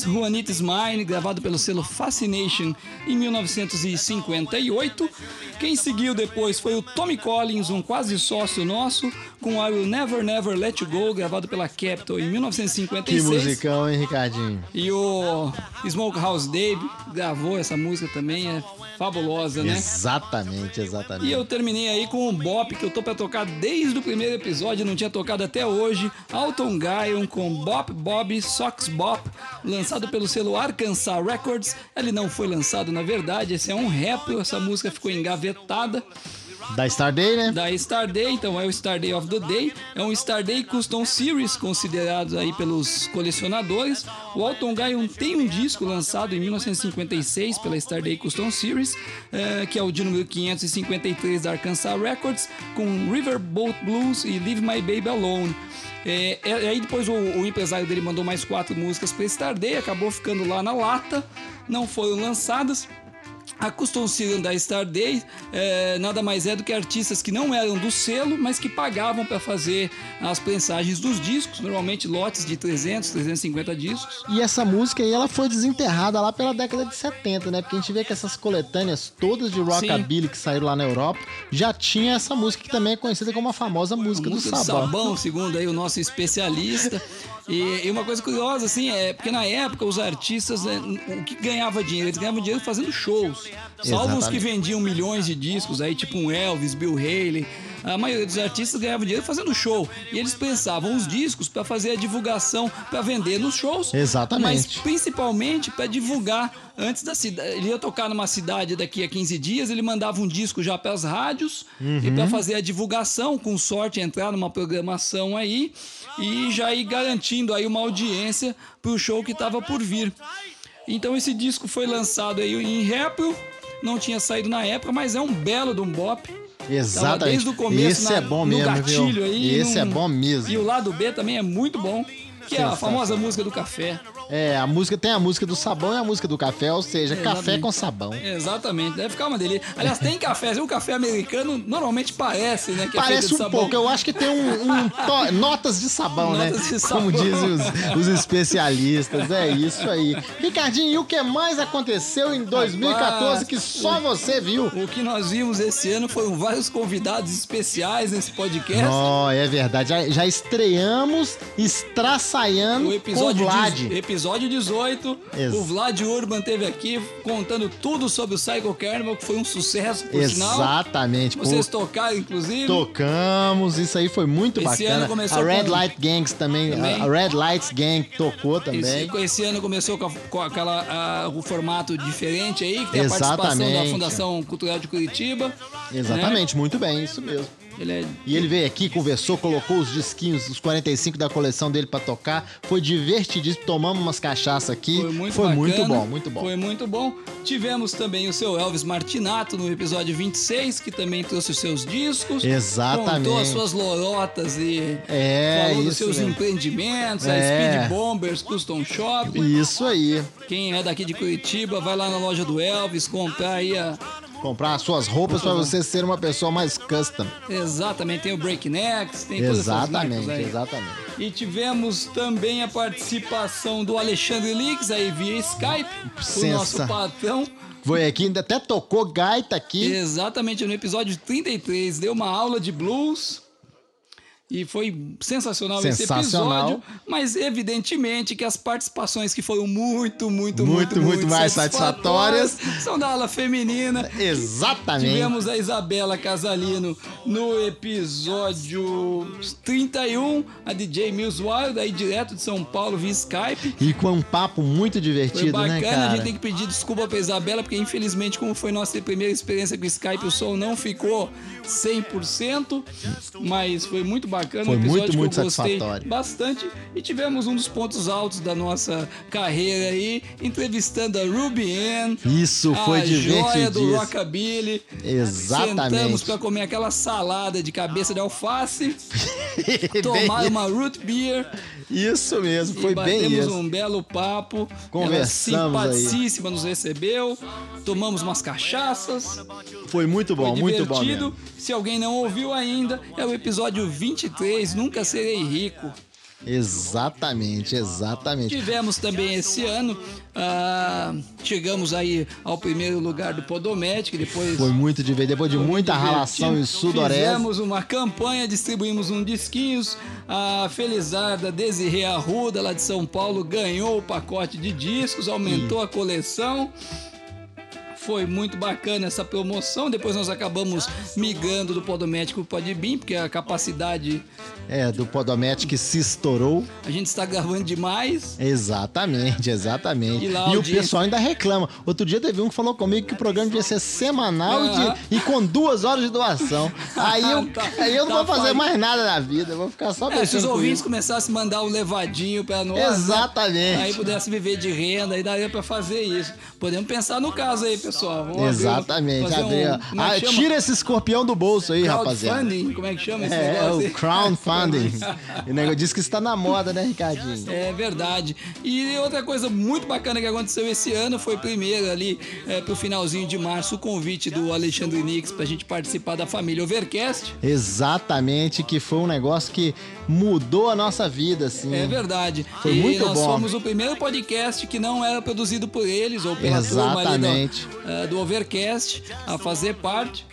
Yes, Juanita Is Mine, gravado pelo selo Fascination em 1958. Quem seguiu depois foi o Tommy Collins, um quase sócio nosso, com I Will Never Never Let You Go, gravado pela Capitol em Que 1956. musicão, hein, Ricardinho? E o Smokehouse Dave gravou essa música também, é fabulosa, né? Exatamente, exatamente. E eu terminei aí com um bop que eu tô pra tocar desde o primeiro episódio, não tinha tocado até hoje. Alton Guyon com Bop Bob Sox Bop, lançado pelo selo Arkansas Records. Ele não foi lançado, na verdade, esse é um rap, essa música ficou engavetada. Da Starday, né? Da Starday, então é o Starday of the Day. É um Starday Custom Series, considerado aí pelos colecionadores. O Alton Guyon tem um disco lançado em 1956 pela Starday Custom Series, eh, que é o de número 553 da Arkansas Records, com Riverboat Blues e Leave My Baby Alone. É, é, aí depois o, o empresário dele mandou mais quatro músicas para Starday, acabou ficando lá na lata, não foram lançadas. A Series da Starday é, nada mais é do que artistas que não eram do selo, mas que pagavam para fazer as prensagens dos discos, normalmente lotes de 300, 350 discos. E essa música aí, ela foi desenterrada lá pela década de 70, né? Porque a gente vê que essas coletâneas todas de rockabilly que saíram lá na Europa, já tinha essa música que também é conhecida como a famosa música, música do sabão. sabão, segundo aí o nosso especialista. E, e uma coisa curiosa, assim, é porque na época os artistas, né, o que ganhava dinheiro? Eles ganhavam dinheiro fazendo shows. Salvo os que vendiam milhões de discos, aí tipo um Elvis, Bill Haley. A maioria dos artistas ganhava dinheiro fazendo show. E eles pensavam os discos para fazer a divulgação, para vender nos shows. Exatamente. Mas principalmente para divulgar antes da cidade. Ele ia tocar numa cidade daqui a 15 dias, ele mandava um disco já para as rádios e Uhum. para fazer a divulgação, com sorte entrar numa programação aí e já ir garantindo aí uma audiência pro show que estava por vir. Então esse disco foi lançado aí em April, não tinha saído na época, mas é um belo de um bop. Tava Exatamente. desde o começo Esse na- é bom no mesmo, gatilho viu? aí. Esse é num- bom mesmo. E o lado B também é muito bom, que é a famosa música do café. É, a música tem a música do sabão e a música do café, ou seja, café Exatamente. com sabão. Exatamente, deve ficar uma delícia. Aliás, tem café, o café americano normalmente parece, né? É Parece de um sabão. pouco, eu acho que tem um, um to- notas de sabão, né? Notas de sabão. Como dizem os, os especialistas, é isso aí. Ricardinho, e o que mais aconteceu em 2014 que só você viu? O que nós vimos esse ano foram vários convidados especiais nesse podcast. Ó, é verdade, já, já estreamos estraçaiando O com o episódio, Vlad. dezo- episódio 18, Ex- o Vlad Urban teve aqui contando tudo sobre o Psycho Carnival, que foi um sucesso, por sinal. Exatamente. pô. Vocês tocaram, inclusive. Tocamos, isso aí foi muito Esse bacana. ano começou a Red com- Light Gangs também, Também. a Red Lights Gang tocou também. Esse, esse ano começou com, a- com aquela, a- o formato diferente aí, que tem a participação da Exatamente. Fundação Cultural de Curitiba. Exatamente, muito bem, isso mesmo. Ele é E ele veio aqui, conversou, colocou os disquinhos, os 45 da coleção dele pra tocar. Foi divertidíssimo, tomamos umas cachaças aqui. Foi muito Foi muito bom, muito bom. Foi muito bom. Tivemos também o seu Elvis Martinato no episódio 26, que também trouxe os seus discos. Exatamente. Contou as suas lorotas e É, falou dos seus mesmo. empreendimentos, a É. Speed Bombers Custom Shop. Isso aí. Quem é daqui de Curitiba, vai lá na loja do Elvis comprar aí a... Comprar as suas roupas pra você ser uma pessoa mais custom. Exatamente, tem o Breaknecks, tem Exatamente, exatamente. E tivemos também a participação do Alexandre Lix aí via Skype, o Sensa- nosso patrão. Foi aqui, ainda até tocou gaita aqui. Exatamente, no episódio 33, deu uma aula de blues. E foi sensacional, Sensacional. esse episódio. Mas evidentemente que as participações que foram muito, muito, Muito, muito, muito mais satisfatórias. são da ala feminina. Exatamente. Tivemos a Isabela Casalino no episódio 31, a DJ Mills Wild, aí direto de São Paulo via Skype. E com um papo muito Foi divertido, bacana, né, a cara? gente tem que pedir desculpa pra Isabela, porque infelizmente, como foi nossa primeira experiência com Skype, o som não ficou 100%, mas foi muito bacana, Foi um episódio muito, muito que eu gostei satisfatório. bastante. E tivemos um dos pontos altos da nossa carreira aí, entrevistando a Ruby Ann, Isso foi a joia do. Rockabilly. Exatamente. Sentamos pra comer aquela salada de cabeça de alface, [laughs] tomar uma root beer. Isso mesmo, foi bem isso. um belo papo. Conversamos Ela aí. simpaticíssima nos recebeu. Tomamos umas cachaças. Foi muito bom, foi muito bom divertido. mesmo. Se alguém não ouviu ainda, é o episódio 23, Nunca Serei Rico. Exatamente, exatamente. Tivemos também esse ano, ah, chegamos aí ao primeiro lugar do Podomatic, depois Foi muito divertido. Depois de muita ralação em. Sudoreste. Fizemos uma campanha, distribuímos um disquinhos. A Felizarda Desirê Arruda, lá de São Paulo, ganhou o pacote de discos, aumentou a coleção. Foi muito bacana essa promoção. Depois nós acabamos migrando do Podomético para o Podbean, porque a capacidade É, do Podomatic se estourou. a gente está gravando demais. Exatamente, exatamente. E E, lá a o audiência- pessoal ainda reclama. Outro dia teve um que falou comigo que o programa devia ser semanal e de- e, com duas horas de doação. [laughs] Aí eu, Tá- aí eu não tá vou fazer mais nada na vida, eu vou ficar só É, se os ouvintes isso. começassem a mandar um levadinho para nós. né? Exatamente. Aí pudesse viver de renda, aí daria pra fazer isso. Podemos pensar no caso aí, pessoal. Vamos abrir- Exatamente. um- Abrir, como é Ah, tira esse escorpião do bolso aí, rapaziada. Crowdfunding, como é que chama esse É, negócio? aí? o crowdfunding. [laughs] o negócio diz que está na moda, né, Ricardinho? É verdade. E outra coisa muito bacana que aconteceu esse ano foi primeiro ali é, pro finalzinho de março o convite do Alexandre Nix pra gente participar da família Overcast. Exatamente, que foi um negócio que mudou a nossa vida, assim. É verdade. Foi e muito nós bom. fomos o primeiro podcast que não era produzido por eles ou pela turma ali Exatamente. do, eh, do Overcast a fazer parte.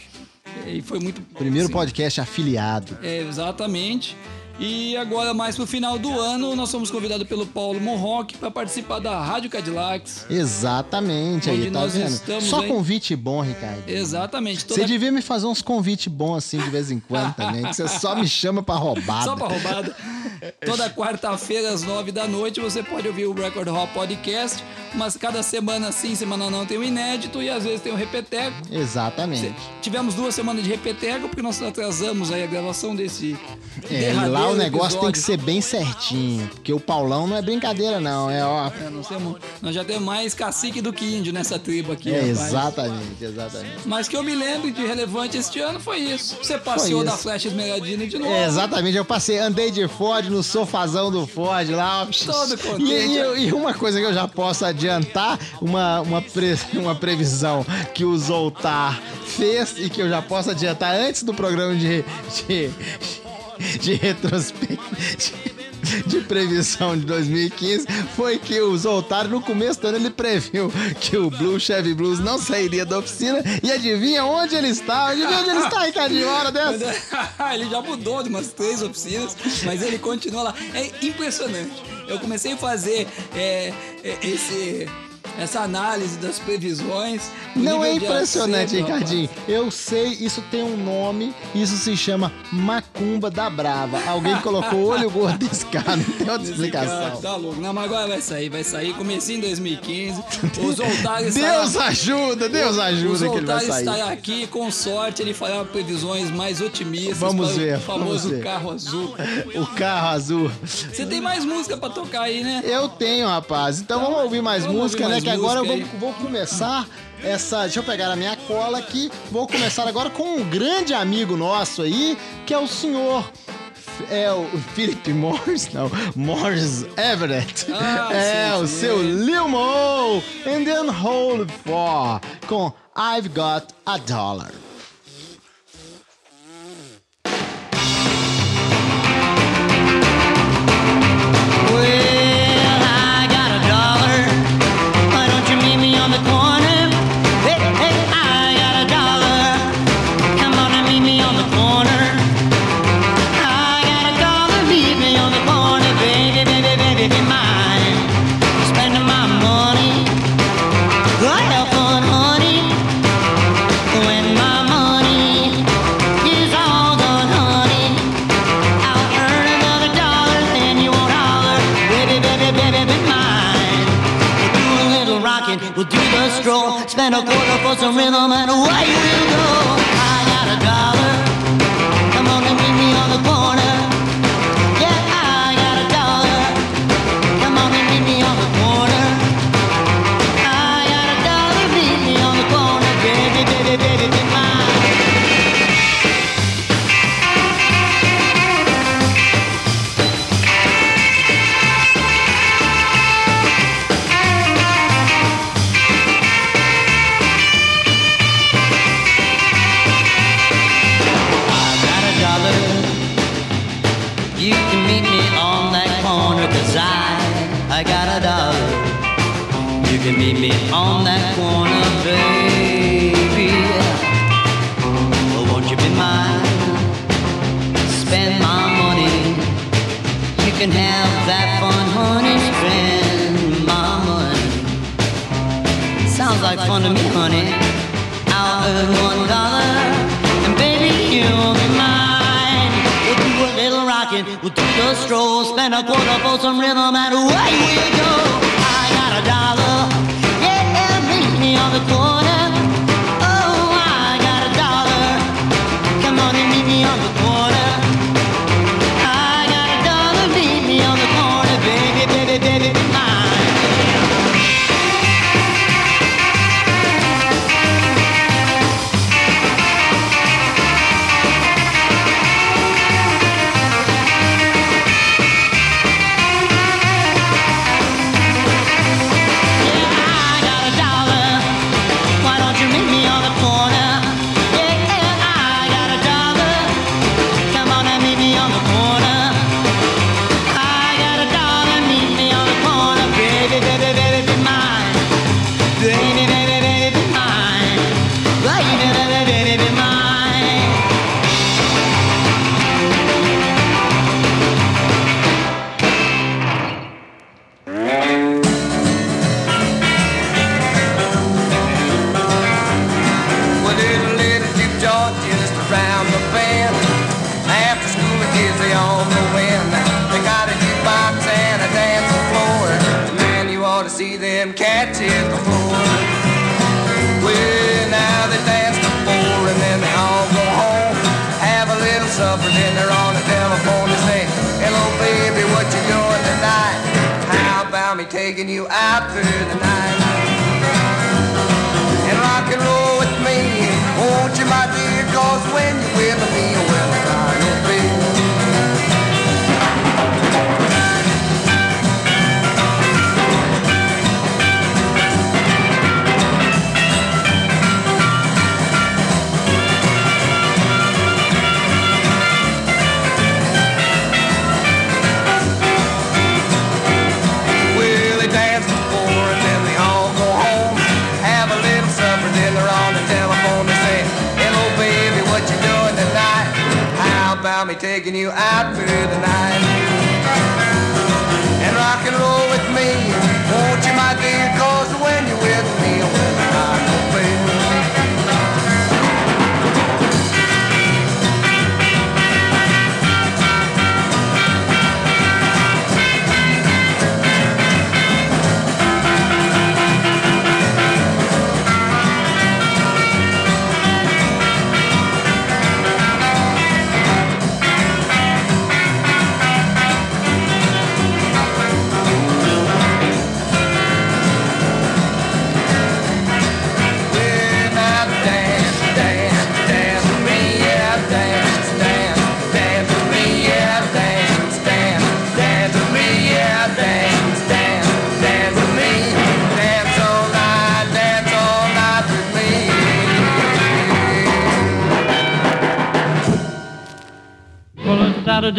E foi muito. Primeiro assim, podcast afiliado. É, exatamente. E agora, mais pro final do ano, nós fomos convidados pelo Paulo Monrock para participar da Rádio Cadillacs. Exatamente, aí, tá nós vendo? estamos, Só hein? convite bom, Ricardo. Exatamente. Toda... Você devia me fazer uns convites bons assim de vez em quando também, que você só me chama pra roubada. Só pra roubada. Toda quarta-feira, às nove da noite, você pode ouvir o Record Hall Podcast, mas cada semana sim, semana não tem um inédito e às vezes tem um repeteco. Exatamente. Tivemos duas semanas de repeteco porque nós atrasamos aí a gravação desse. É, derradeiro o negócio tem que episódio. ser bem certinho, porque o Paulão não é brincadeira não, é ó. É, nós, temos, nós já temos mais cacique do que índio nessa tribo aqui. É, exatamente, exatamente. Mas que eu me lembro de relevante este ano foi isso. Você passeou isso. da Flecha Esmeraldina de novo. É, exatamente, eu passei, andei de Ford no sofazão do Ford lá. Todo contente. E, e- e uma coisa que eu já posso adiantar, uma, uma, pre- uma previsão que o Zoltar fez e que eu já posso adiantar antes do programa de, de, [laughs] de retrospecto. De, previsão de 2015 foi que o Zoltar no começo do ano ele previu que o Blue Chevy Blues não sairia da oficina e adivinha onde ele está? Adivinha onde ele está, Ricardinho, hora dessa? [laughs] ele já mudou de umas três oficinas, mas ele continua lá. É impressionante. Eu comecei a fazer é, é, esse, essa análise das previsões. Não é impressionante, acerto. Ricardinho. Eu sei, isso tem um nome, isso se chama Macumba da Brava. Alguém [laughs] colocou olho gordo desse cara, não tem outra explicação. cara Tá louco. Não, mas agora vai sair, vai sair. Comecinho em 2015. [laughs] O Zoltar Deus estará... ajuda, Deus ajuda que ele vai sair. estará aqui, com sorte, ele fará previsões mais otimistas Vamos ver, o famoso vamos ver. carro azul. O carro azul. Você tem mais música pra tocar aí, né? Eu tenho, rapaz. Então vamos ouvir mais Vamos música, ouvir né? Mais Que agora eu vou, vou começar essa. Deixa eu pegar a minha cola aqui. Vou começar agora com um grande amigo nosso aí, que é o senhor. É o Philip Morris, não, Morris Everett. Ah, é sim, o sim, seu é. Lil Mo and then Hold For com I've Got a Dollar.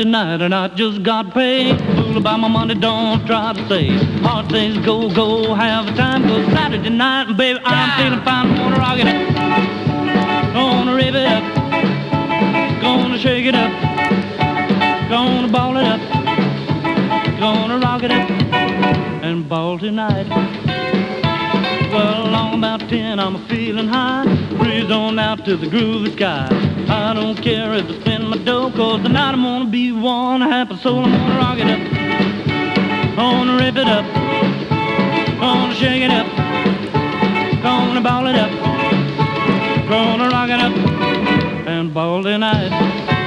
Saturday night and I just got paid. Fool about my money, don't try to say. Hard things go, go, have a time. Cause Saturday night, and baby, I'm feeling fine. Wanna rock it up. Gonna rip it up. Gonna shake it up. Gonna ball it up. Gonna rock it up. And ball tonight. Well, along about ten, I'm feeling high. Breeze on out to the groovy sky. I don't care if I spend my dough, cause tonight I'm gonna be one happy soul. I'm gonna rock it up. Gonna rip it up. Gonna shake it up. Gonna ball it up. Gonna rock it up. And ball tonight.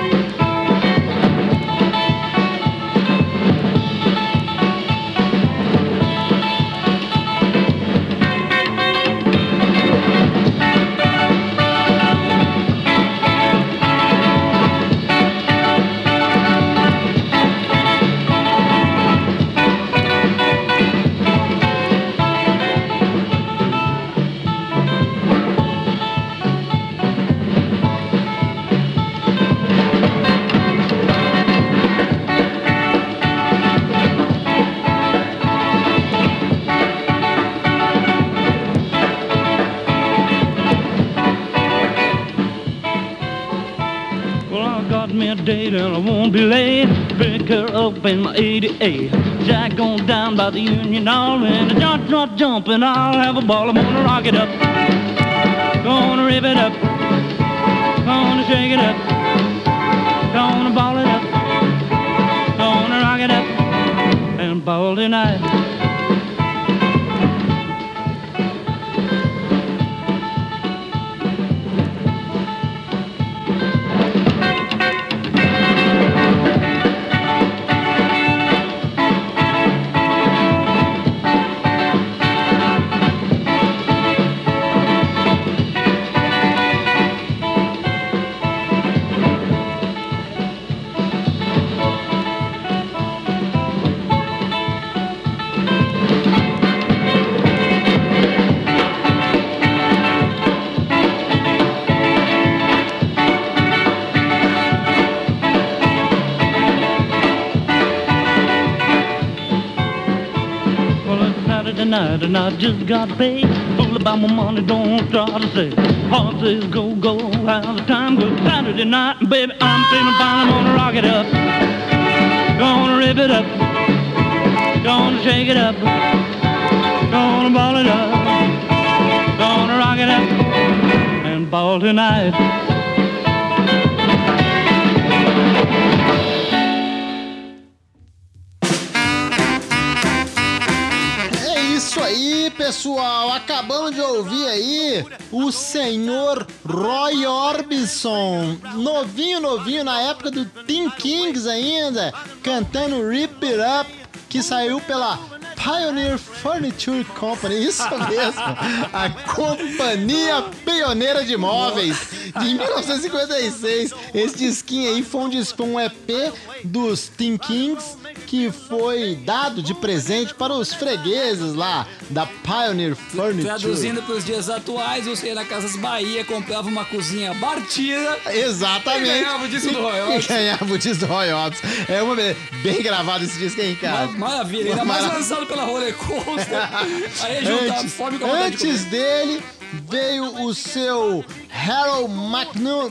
Date and I won't be late. Pick her up in my 88. Jack on down by the Union Hall. And the joint's not jumping, I'll have a ball. I'm gonna rock it up. Gonna rip it up. Gonna shake it up. Gonna ball it up. Gonna rock it up. And ball tonight. And I just got paid. Fool about my money, don't try to say. Horses go, go, how the time goes. Saturday night, baby, I'm feeling fine. I'm gonna rock it up. Gonna rip it up. Gonna shake it up. Gonna ball it up. Gonna rock it up. And ball tonight. Pessoal, acabamos de ouvir aí o senhor Roy Orbison, novinho, novinho, na época do Teen Kings ainda, cantando Rip It Up, que saiu pela Pioneer Furniture Company, isso [laughs] mesmo, a companhia pioneira de móveis. De 1956. Esse disquinho aí foi um, disco, um EP dos Teen Kings que foi dado de presente para os fregueses lá da Pioneer Furniture. Traduzindo para os dias atuais, você ia na Casas Bahia, comprava uma cozinha Bartira. Exatamente. E ganhava o disco do Roy E ganhava o disco do Roy Orbison. É uma be- bem gravado esse disco aí, cara. Mar- Maravilha, ainda mais lançado pela Roller Coaster. [laughs] Aí juntar Antes, fome com a vontade de antes dele veio o seu Harold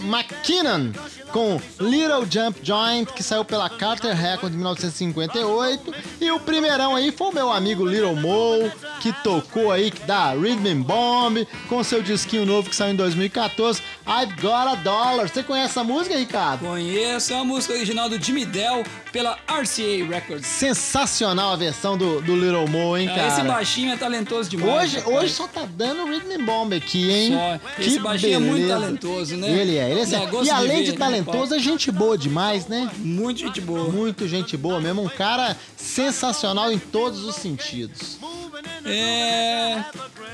McKinnon com Little Jump Joint, que saiu pela Carter Records em 1958. E o primeirão aí foi o meu amigo Little Mo, que tocou aí da Rhythm and Bomb, com seu disquinho novo que saiu em 2014, I've Got a Dollar. Você conhece essa música, Ricardo? Conheço, é uma música original do Jimmy Dell pela RCA Records. Sensacional a versão do, do Little Mo, hein, Ah, cara? Esse baixinho é talentoso demais. Hoje, rapaz. hoje só tá dando Rhythm and Bomb aqui, hein? Só. Esse baixinho é muito talentoso, né? Ele é, ele é. Gosto E de além ver, de né, talentoso, é gente boa demais, né? Muito gente boa. Muito gente boa mesmo. Um cara sensacional em todos os sentidos. É.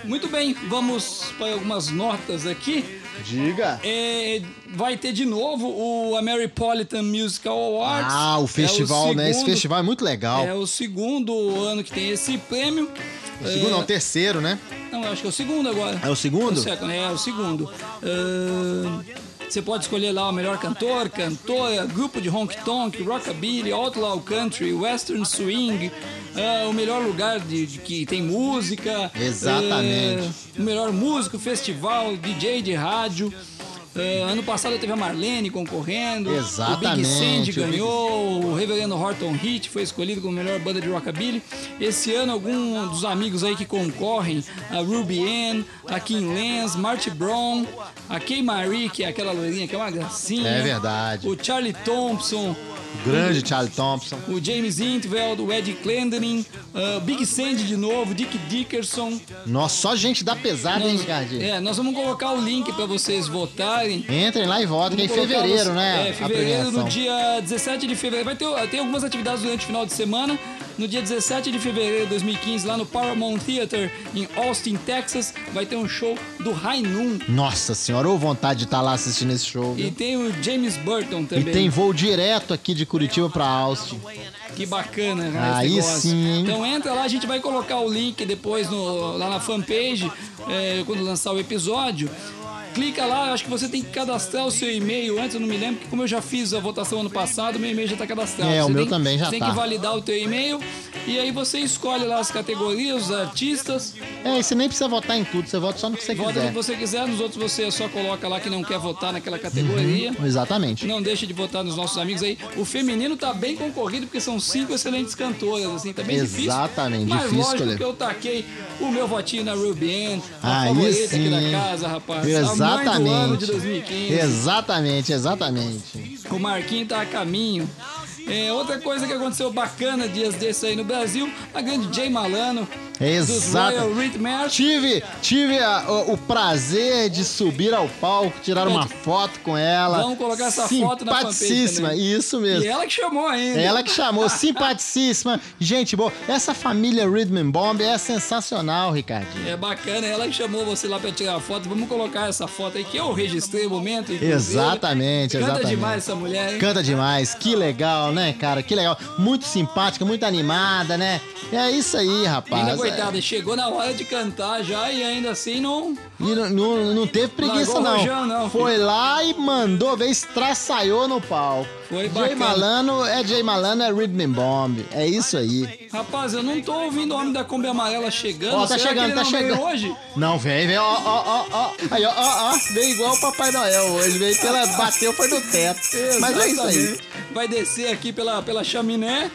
Muito bem, vamos para algumas notas aqui. Diga. É, vai ter de novo o Ameripolitan Musical Awards. Ah, o festival, É né? Esse segundo- festival é muito legal. É o segundo ano que tem esse prêmio. O segundo, É, não, o terceiro, né? Não, eu acho que é o segundo agora. É o segundo? O second, é, o segundo. Você pode escolher lá o melhor cantor, cantora, grupo de honk tonk, rockabilly, outlaw country, western swing, ah, o melhor lugar de, de que tem música. Exatamente. ah, o melhor músico, festival, DJ de rádio. Ah, ano passado teve a Marlene concorrendo. Exatamente, O Big Sandy ganhou. O Reverendo Horton Heat foi escolhido como melhor banda de rockabilly. Esse ano, alguns dos amigos aí que concorrem, a Ruby Ann, a Kim Lenz, Marty Brown, a Kay Marie, que é aquela loirinha que é uma gracinha. É verdade. O Charlie Thompson, grande Charlie Thompson. o James Intveld, o Ed Clendening, uh, Big Sandy de novo, Dick Dickerson. Nossa, só gente da pesada, hein, Nós, Ricardinho? é, nós vamos colocar o link pra vocês votarem. Entrem lá e votem, que é em fevereiro, você- né? É, fevereiro, no dia 17 de fevereiro. Vai ter, tem algumas atividades durante o final de semana. No dia 17 de fevereiro de 2015, lá no Paramount Theater, em Austin, Texas, vai ter um show do Noon. Nossa senhora, ou vontade de estar lá assistindo esse show. E viu? tem o James Burton E também. tem voo direto aqui de Curitiba pra Austin. Que bacana, né, Aí sim? Então entra lá, a gente vai colocar o link depois no- lá na fanpage, é, quando lançar o episódio. Clica lá, acho que você tem que cadastrar o seu e-mail antes, eu não me lembro, porque como eu já fiz a votação ano passado, meu e-mail já está cadastrado. É, o Você meu tem- também já você Tem tá. que validar o teu e-mail e aí você escolhe lá as categorias, os artistas, É, e você nem precisa votar em tudo, você vota só no que você vota no quiser. que você quiser, nos outros você só coloca lá que não quer votar naquela categoria. Exatamente. Não deixe de votar nos nossos amigos aí. O feminino tá bem concorrido porque são cinco excelentes cantoras, assim, tá bem difícil. Exatamente, difícil lógico escolher. que eu taquei o meu votinho na Ruby Ann, a Aí favorita aqui sim, da hein? casa, rapaz. A mãe do ano de Exatamente. 2015. Exatamente, exatamente. O Marquinho tá a caminho. É, outra coisa que aconteceu bacana dias desses aí no Brasil, a grande Jay Malano. Exato. Tive, tive a- o, o prazer de subir ao palco, tirar uma foto com ela. Vamos colocar essa foto na Simpaticíssima, isso mesmo. E ela que chamou ainda. Ela que chamou, simpaticíssima, gente boa. Essa família Rhythm and Bomb é sensacional, Ricardinho. É bacana, ela que chamou você lá pra tirar a foto. Vamos colocar essa foto aí que eu registrei o momento. inclusive. Exatamente, Canta exatamente. demais essa mulher, hein? Canta demais, que legal, né, cara? Que legal. Muito simpática, muito animada, né? É isso aí, rapaz. Ainda, coitada, chegou na hora de cantar já e ainda assim não. E não, não, não teve preguiça, não. rojão, não, Foi lá e mandou ver, estraçaiou no palco. Foi Jay bacana. Malano é Jay Malano, é Rhythm Bomb. É isso aí. Rapaz, eu não tô ouvindo o homem da Kombi Amarela chegando. Ó, tá Será chegando, tá chegando. hoje? Não, vem, vem, ó, ó, ó, ó. Aí, ó, ó, ó. Veio igual o Papai Noel hoje. Veio pela. Bateu, foi no teto. Mas é isso aí. Vai descer aqui pela, pela chaminé.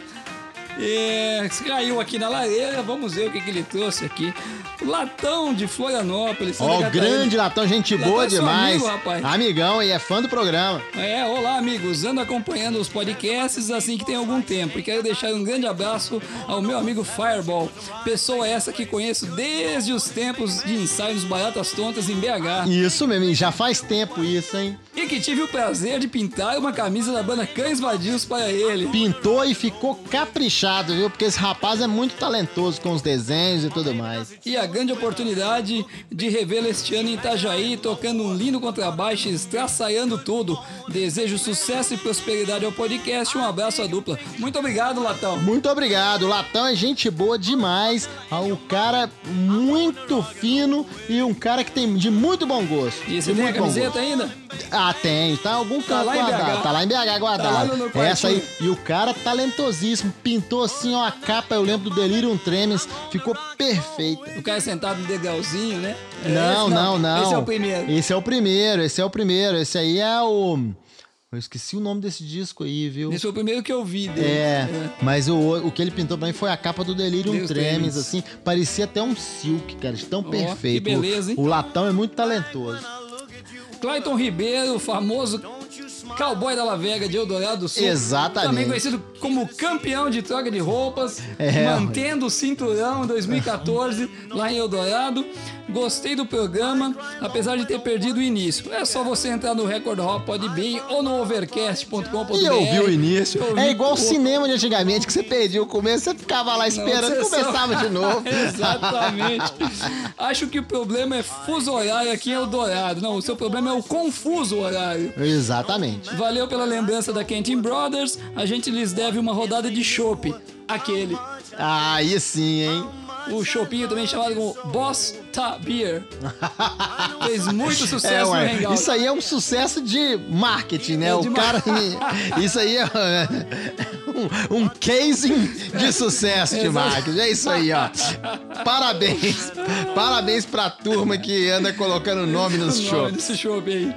É, caiu aqui na lareira, vamos ver o que, que ele trouxe aqui. Latão de Florianópolis. Ó, o Catarina. grande Latão, gente Latão boa é demais. amigo, rapaz. Amigão e é fã do programa. É, olá amigos, ando acompanhando os podcasts assim que tem algum tempo e quero deixar um grande abraço ao meu amigo Fireball, pessoa essa que conheço desde os tempos de ensaios Baratas Tontas em BH Isso mesmo, já faz tempo isso, hein? e que tive o prazer de pintar uma camisa da banda Cães Vadios para ele. Pintou e ficou caprichado, viu? Porque esse rapaz é muito talentoso com os desenhos e tudo mais. E a grande oportunidade de revê-lo este ano em Itajaí, tocando um lindo contrabaixo e estraçaiando tudo. Desejo sucesso e prosperidade ao podcast. Um abraço à dupla. Muito obrigado, Latão. Muito obrigado. Latão é gente boa demais. É Um cara muito fino e um cara que tem de muito bom gosto. E você tem a camiseta ainda? Ah, tem. Tá em algum canto lá em guardado. Tá lá em BH guardado. Tá lá no- no quartinho. Essa aí. E o cara talentosíssimo. Pintou assim, ó, a capa. Eu lembro do Delirium Tremens. Ficou perfeita. O cara sentado no degrauzinho, né? É Não, esse? não, não. Esse é o primeiro. Esse é o primeiro, esse é o primeiro. Esse aí é o. Eu esqueci o nome desse disco aí, viu? Esse foi o primeiro que eu vi dele. É, mas o, o que ele pintou pra mim foi a capa do Delirium Deus Tremens, assim. Parecia até um silk, cara, de tão perfeito. que beleza, hein? O, o Latão é muito talentoso. Clayton Ribeiro, famoso cowboy da La Vega de Eldorado do Sul. Exatamente. Também conhecido como campeão de troca de roupas, É, mantendo o cinturão em 2014 lá em Eldorado. Gostei do programa, apesar de ter perdido o início. É só você entrar no Record Hop Podbean ou no overcast.com.br. E eu vi o início. É igual o cinema de antigamente, que você perdia o começo, você ficava lá esperando, Não, você começava só- de novo. [laughs] Exatamente. Acho que o problema é fuso horário aqui em Eldorado. Não, o seu problema é o confuso horário. Exatamente. Valeu pela lembrança da Kentin Brothers. A gente lhes deve uma rodada de chopp. Aquele. Aí sim, hein? O chopinho também chamado como Boss Ta Beer. [laughs] Fez muito sucesso É, no Hangout. isso aí é um sucesso de marketing, né? É o de cara. Isso aí é um, um casing de sucesso de marketing. É isso aí, ó. Parabéns. Parabéns pra turma que anda colocando nome nos o nome shows. desse chopp aí.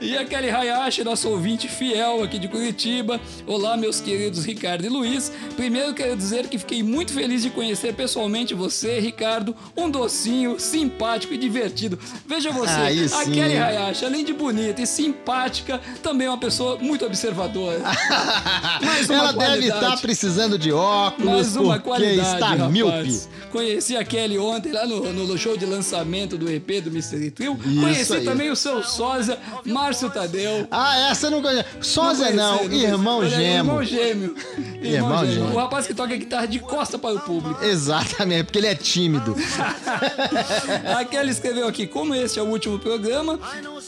E a Kelly Hayashi, nosso ouvinte fiel aqui de Curitiba. Olá, meus queridos Ricardo e Luiz. Primeiro quero dizer que fiquei muito feliz de conhecer pessoalmente você, Ricardo. Um docinho, simpático e divertido. Veja você, Aí a sim. Kelly Hayashi, além de bonita e simpática, também é uma pessoa muito observadora. [laughs] Ela deve qualidade. estar precisando de óculos porque qualidade, está rapaz. míope. Conheci a Kelly ontem lá no, no show de lançamento do EP do Mystery Trio. Isso Conheci aí. também o seu sósia, Márcio Tadeu. Ah, essa eu não conheço. Sósia não, conheci, irmão conheci. Ele é gêmeo. Irmão gêmeo. Irmão gêmeo. O rapaz que toca guitarra de costa para o público. Exatamente, porque ele é tímido. [laughs] A Kelly escreveu aqui, como este é o último programa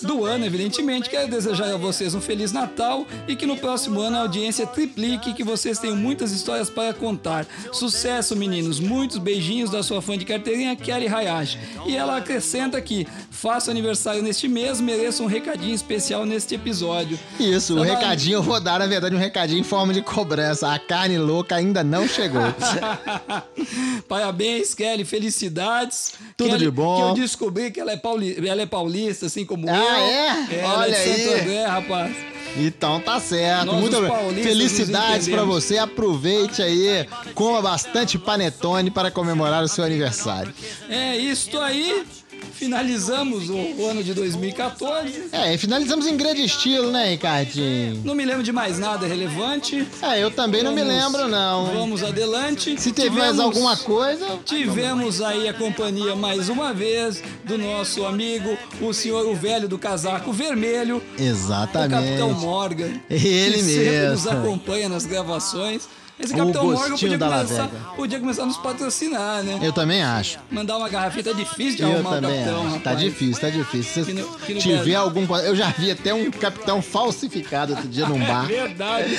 do ano, evidentemente, quero desejar a vocês um Feliz Natal e que no próximo ano a audiência triplique e que vocês tenham muitas histórias para contar. Sucesso, meninos. Muitos beijinhos da sua fã de carteirinha, Kelly Hayashi. E ela acrescenta aqui, faço aniversário neste mês, mereço um recadinho especial neste episódio. Isso, o dando- recadinho, eu vou dar, na verdade, um recadinho em forma de cobrança. A carne louca ainda não chegou. [laughs] Parabéns, Kelly, felicidades. Tudo Kelly, de bom. Que eu descobri que ela é, pauli... ela é paulista, assim como Ah, eu. é? ela Olha é de Santo aí. André, rapaz. Então tá certo. Nós, Muito bem. Felicidades entendemos. você. Aproveite aí, coma bastante panetone para comemorar o seu aniversário. É isto aí. Finalizamos o, o ano de 2014. É, e finalizamos em grande estilo, né, Ricardinho? Não me lembro de mais nada relevante. É, eu também não me Vamos- lembro, não. Vamos adelante. Se teve mais alguma coisa. Tivemos aí a companhia mais uma vez do nosso amigo, o senhor o velho do casaco vermelho, o Capitão Exatamente. Morgan. Ele que sempre mesmo. nos acompanha nas gravações. Esse Capitão Morgan podia começar, podia começar a nos patrocinar, né? Eu também acho. Mandar uma garrafinha, tá difícil de Eu arrumar o também Capitão, acho. rapaz. Tá difícil, tá difícil. Se tiver algum. Eu já vi até um capitão falsificado outro dia num bar. [laughs] Verdade.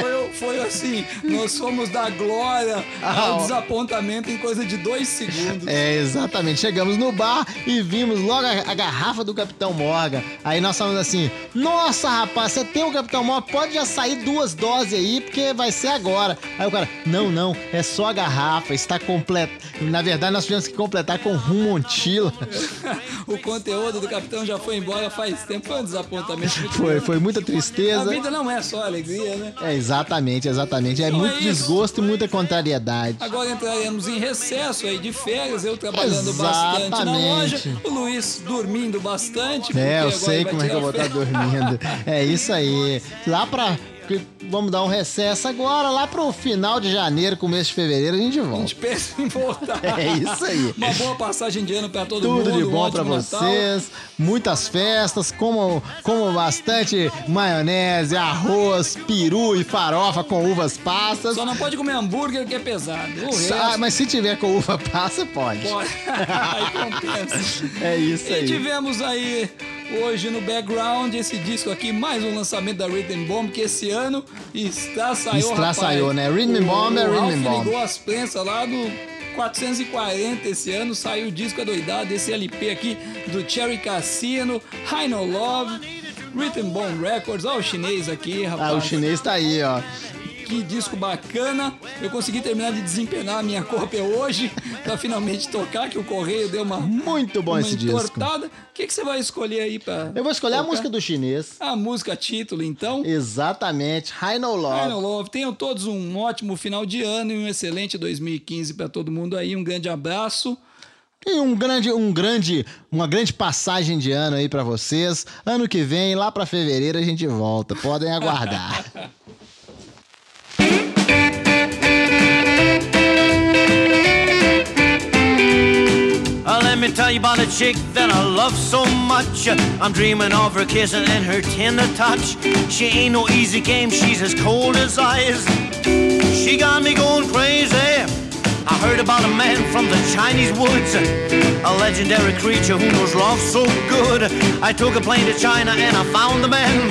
foi, foi assim, nós fomos da glória Ah, ao ó. desapontamento em coisa de dois segundos. É, exatamente. Chegamos no bar e vimos logo a, a garrafa do Capitão Morgan. Aí nós falamos assim: Nossa, rapaz, você tem o Capitão Morgan, pode já sair duas doses aí, porque vai ser agora. Aí o cara, não, não, é só a garrafa, está completa. Na verdade, nós tivemos que completar com rum Montila. [laughs] o conteúdo do capitão já foi embora faz tempo. Foi um desapontamento Foi, foi muita A tristeza. vida não é só alegria, né? É, exatamente, exatamente. É Então muito é desgosto e muita contrariedade. Agora entraremos em recesso aí de férias, eu trabalhando bastante na Exatamente. loja, o Luiz dormindo bastante. É, eu sei como é que eu vou estar férias. dormindo. [laughs] É isso aí. Lá pra. Vamos dar um recesso agora, lá pro final de janeiro, começo de fevereiro, a gente A volta. gente pensa em voltar. [laughs] É isso aí. Uma boa passagem de ano pra todo mundo. Tudo de um bom pra ótimo Natal. vocês, muitas festas, como, como bastante maionese, arroz, peru e farofa com uvas passas. Só não pode comer hambúrguer que é pesado. Ah, mas se tiver com uva passa, pode. pode. [laughs] aí compensa. É isso E aí. tivemos aí hoje no background esse disco aqui, mais um lançamento da Rhythm Bomb, que esse ano está saiu, Está saiu, né? Rhythm Bomb é Rhythm Bomb. ligou as prensas lá do 440 esse ano, saiu o disco adoidado, esse LP aqui do Cherry Cassino, High No Love, Rhythm Bomb Records, olha o chinês aqui, rapaz. Ah, o chinês tá aí, ó. Que disco bacana. Eu consegui terminar de desempenar a minha cópia hoje [laughs] pra finalmente tocar, que o correio deu uma, Muito bom uma esse disco. entortada. O que, que você vai escolher aí pra. Eu vou escolher a tocar? música do chinês. A música título, então. Exatamente, High No Love. High No Love. Tenham todos um ótimo final de ano e um excelente 2015 pra todo mundo aí. Um grande abraço. E um grande, um grande, uma grande passagem de ano aí pra vocês. Ano que vem, lá pra fevereiro, a gente volta. Podem aguardar. [laughs] Let me tell you about a chick that I love so much. I'm dreaming of her kissing and her tender touch. She ain't no easy game, she's as cold as ice. She got me going crazy. I heard about a man from the Chinese woods, a legendary creature who knows love so good. I took a plane to China and I found the man.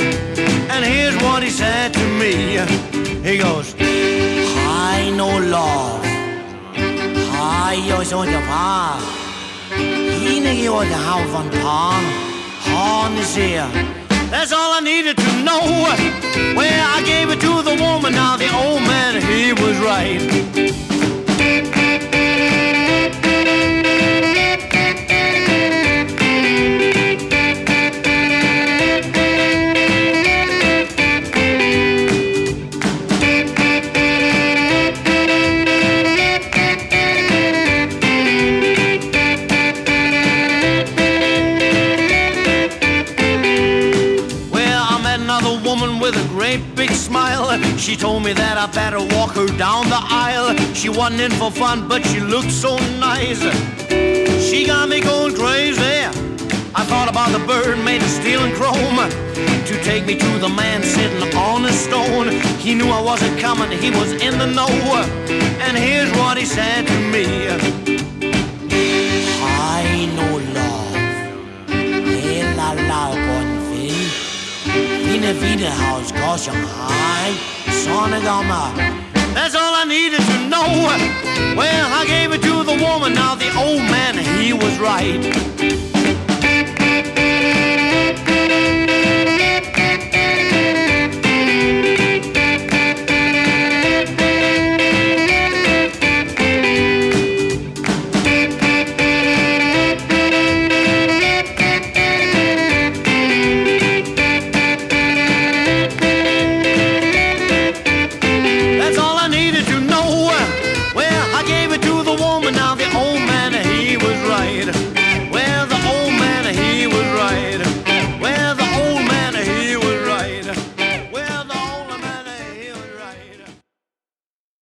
And here's what he said to me. He goes, I know love. I yo so the pa. He nigga was the how von pong. Horn is here. That's all I needed to know. Well, I gave it to the woman. Now the old man, he was right. Told me that I better walk her down the aisle. She wasn't in for fun, but she looked so nice. She got me going crazy. I thought about the bird made of steel and chrome to take me to the man sitting on a stone. He knew I wasn't coming, he was in the know. And here's what he said to me I know love. Hela lavkonfin Fine Wiederhaus går Shanghai Sonnedammer That's all I needed to know. Well, I gave it to the woman. Now the old man, he was right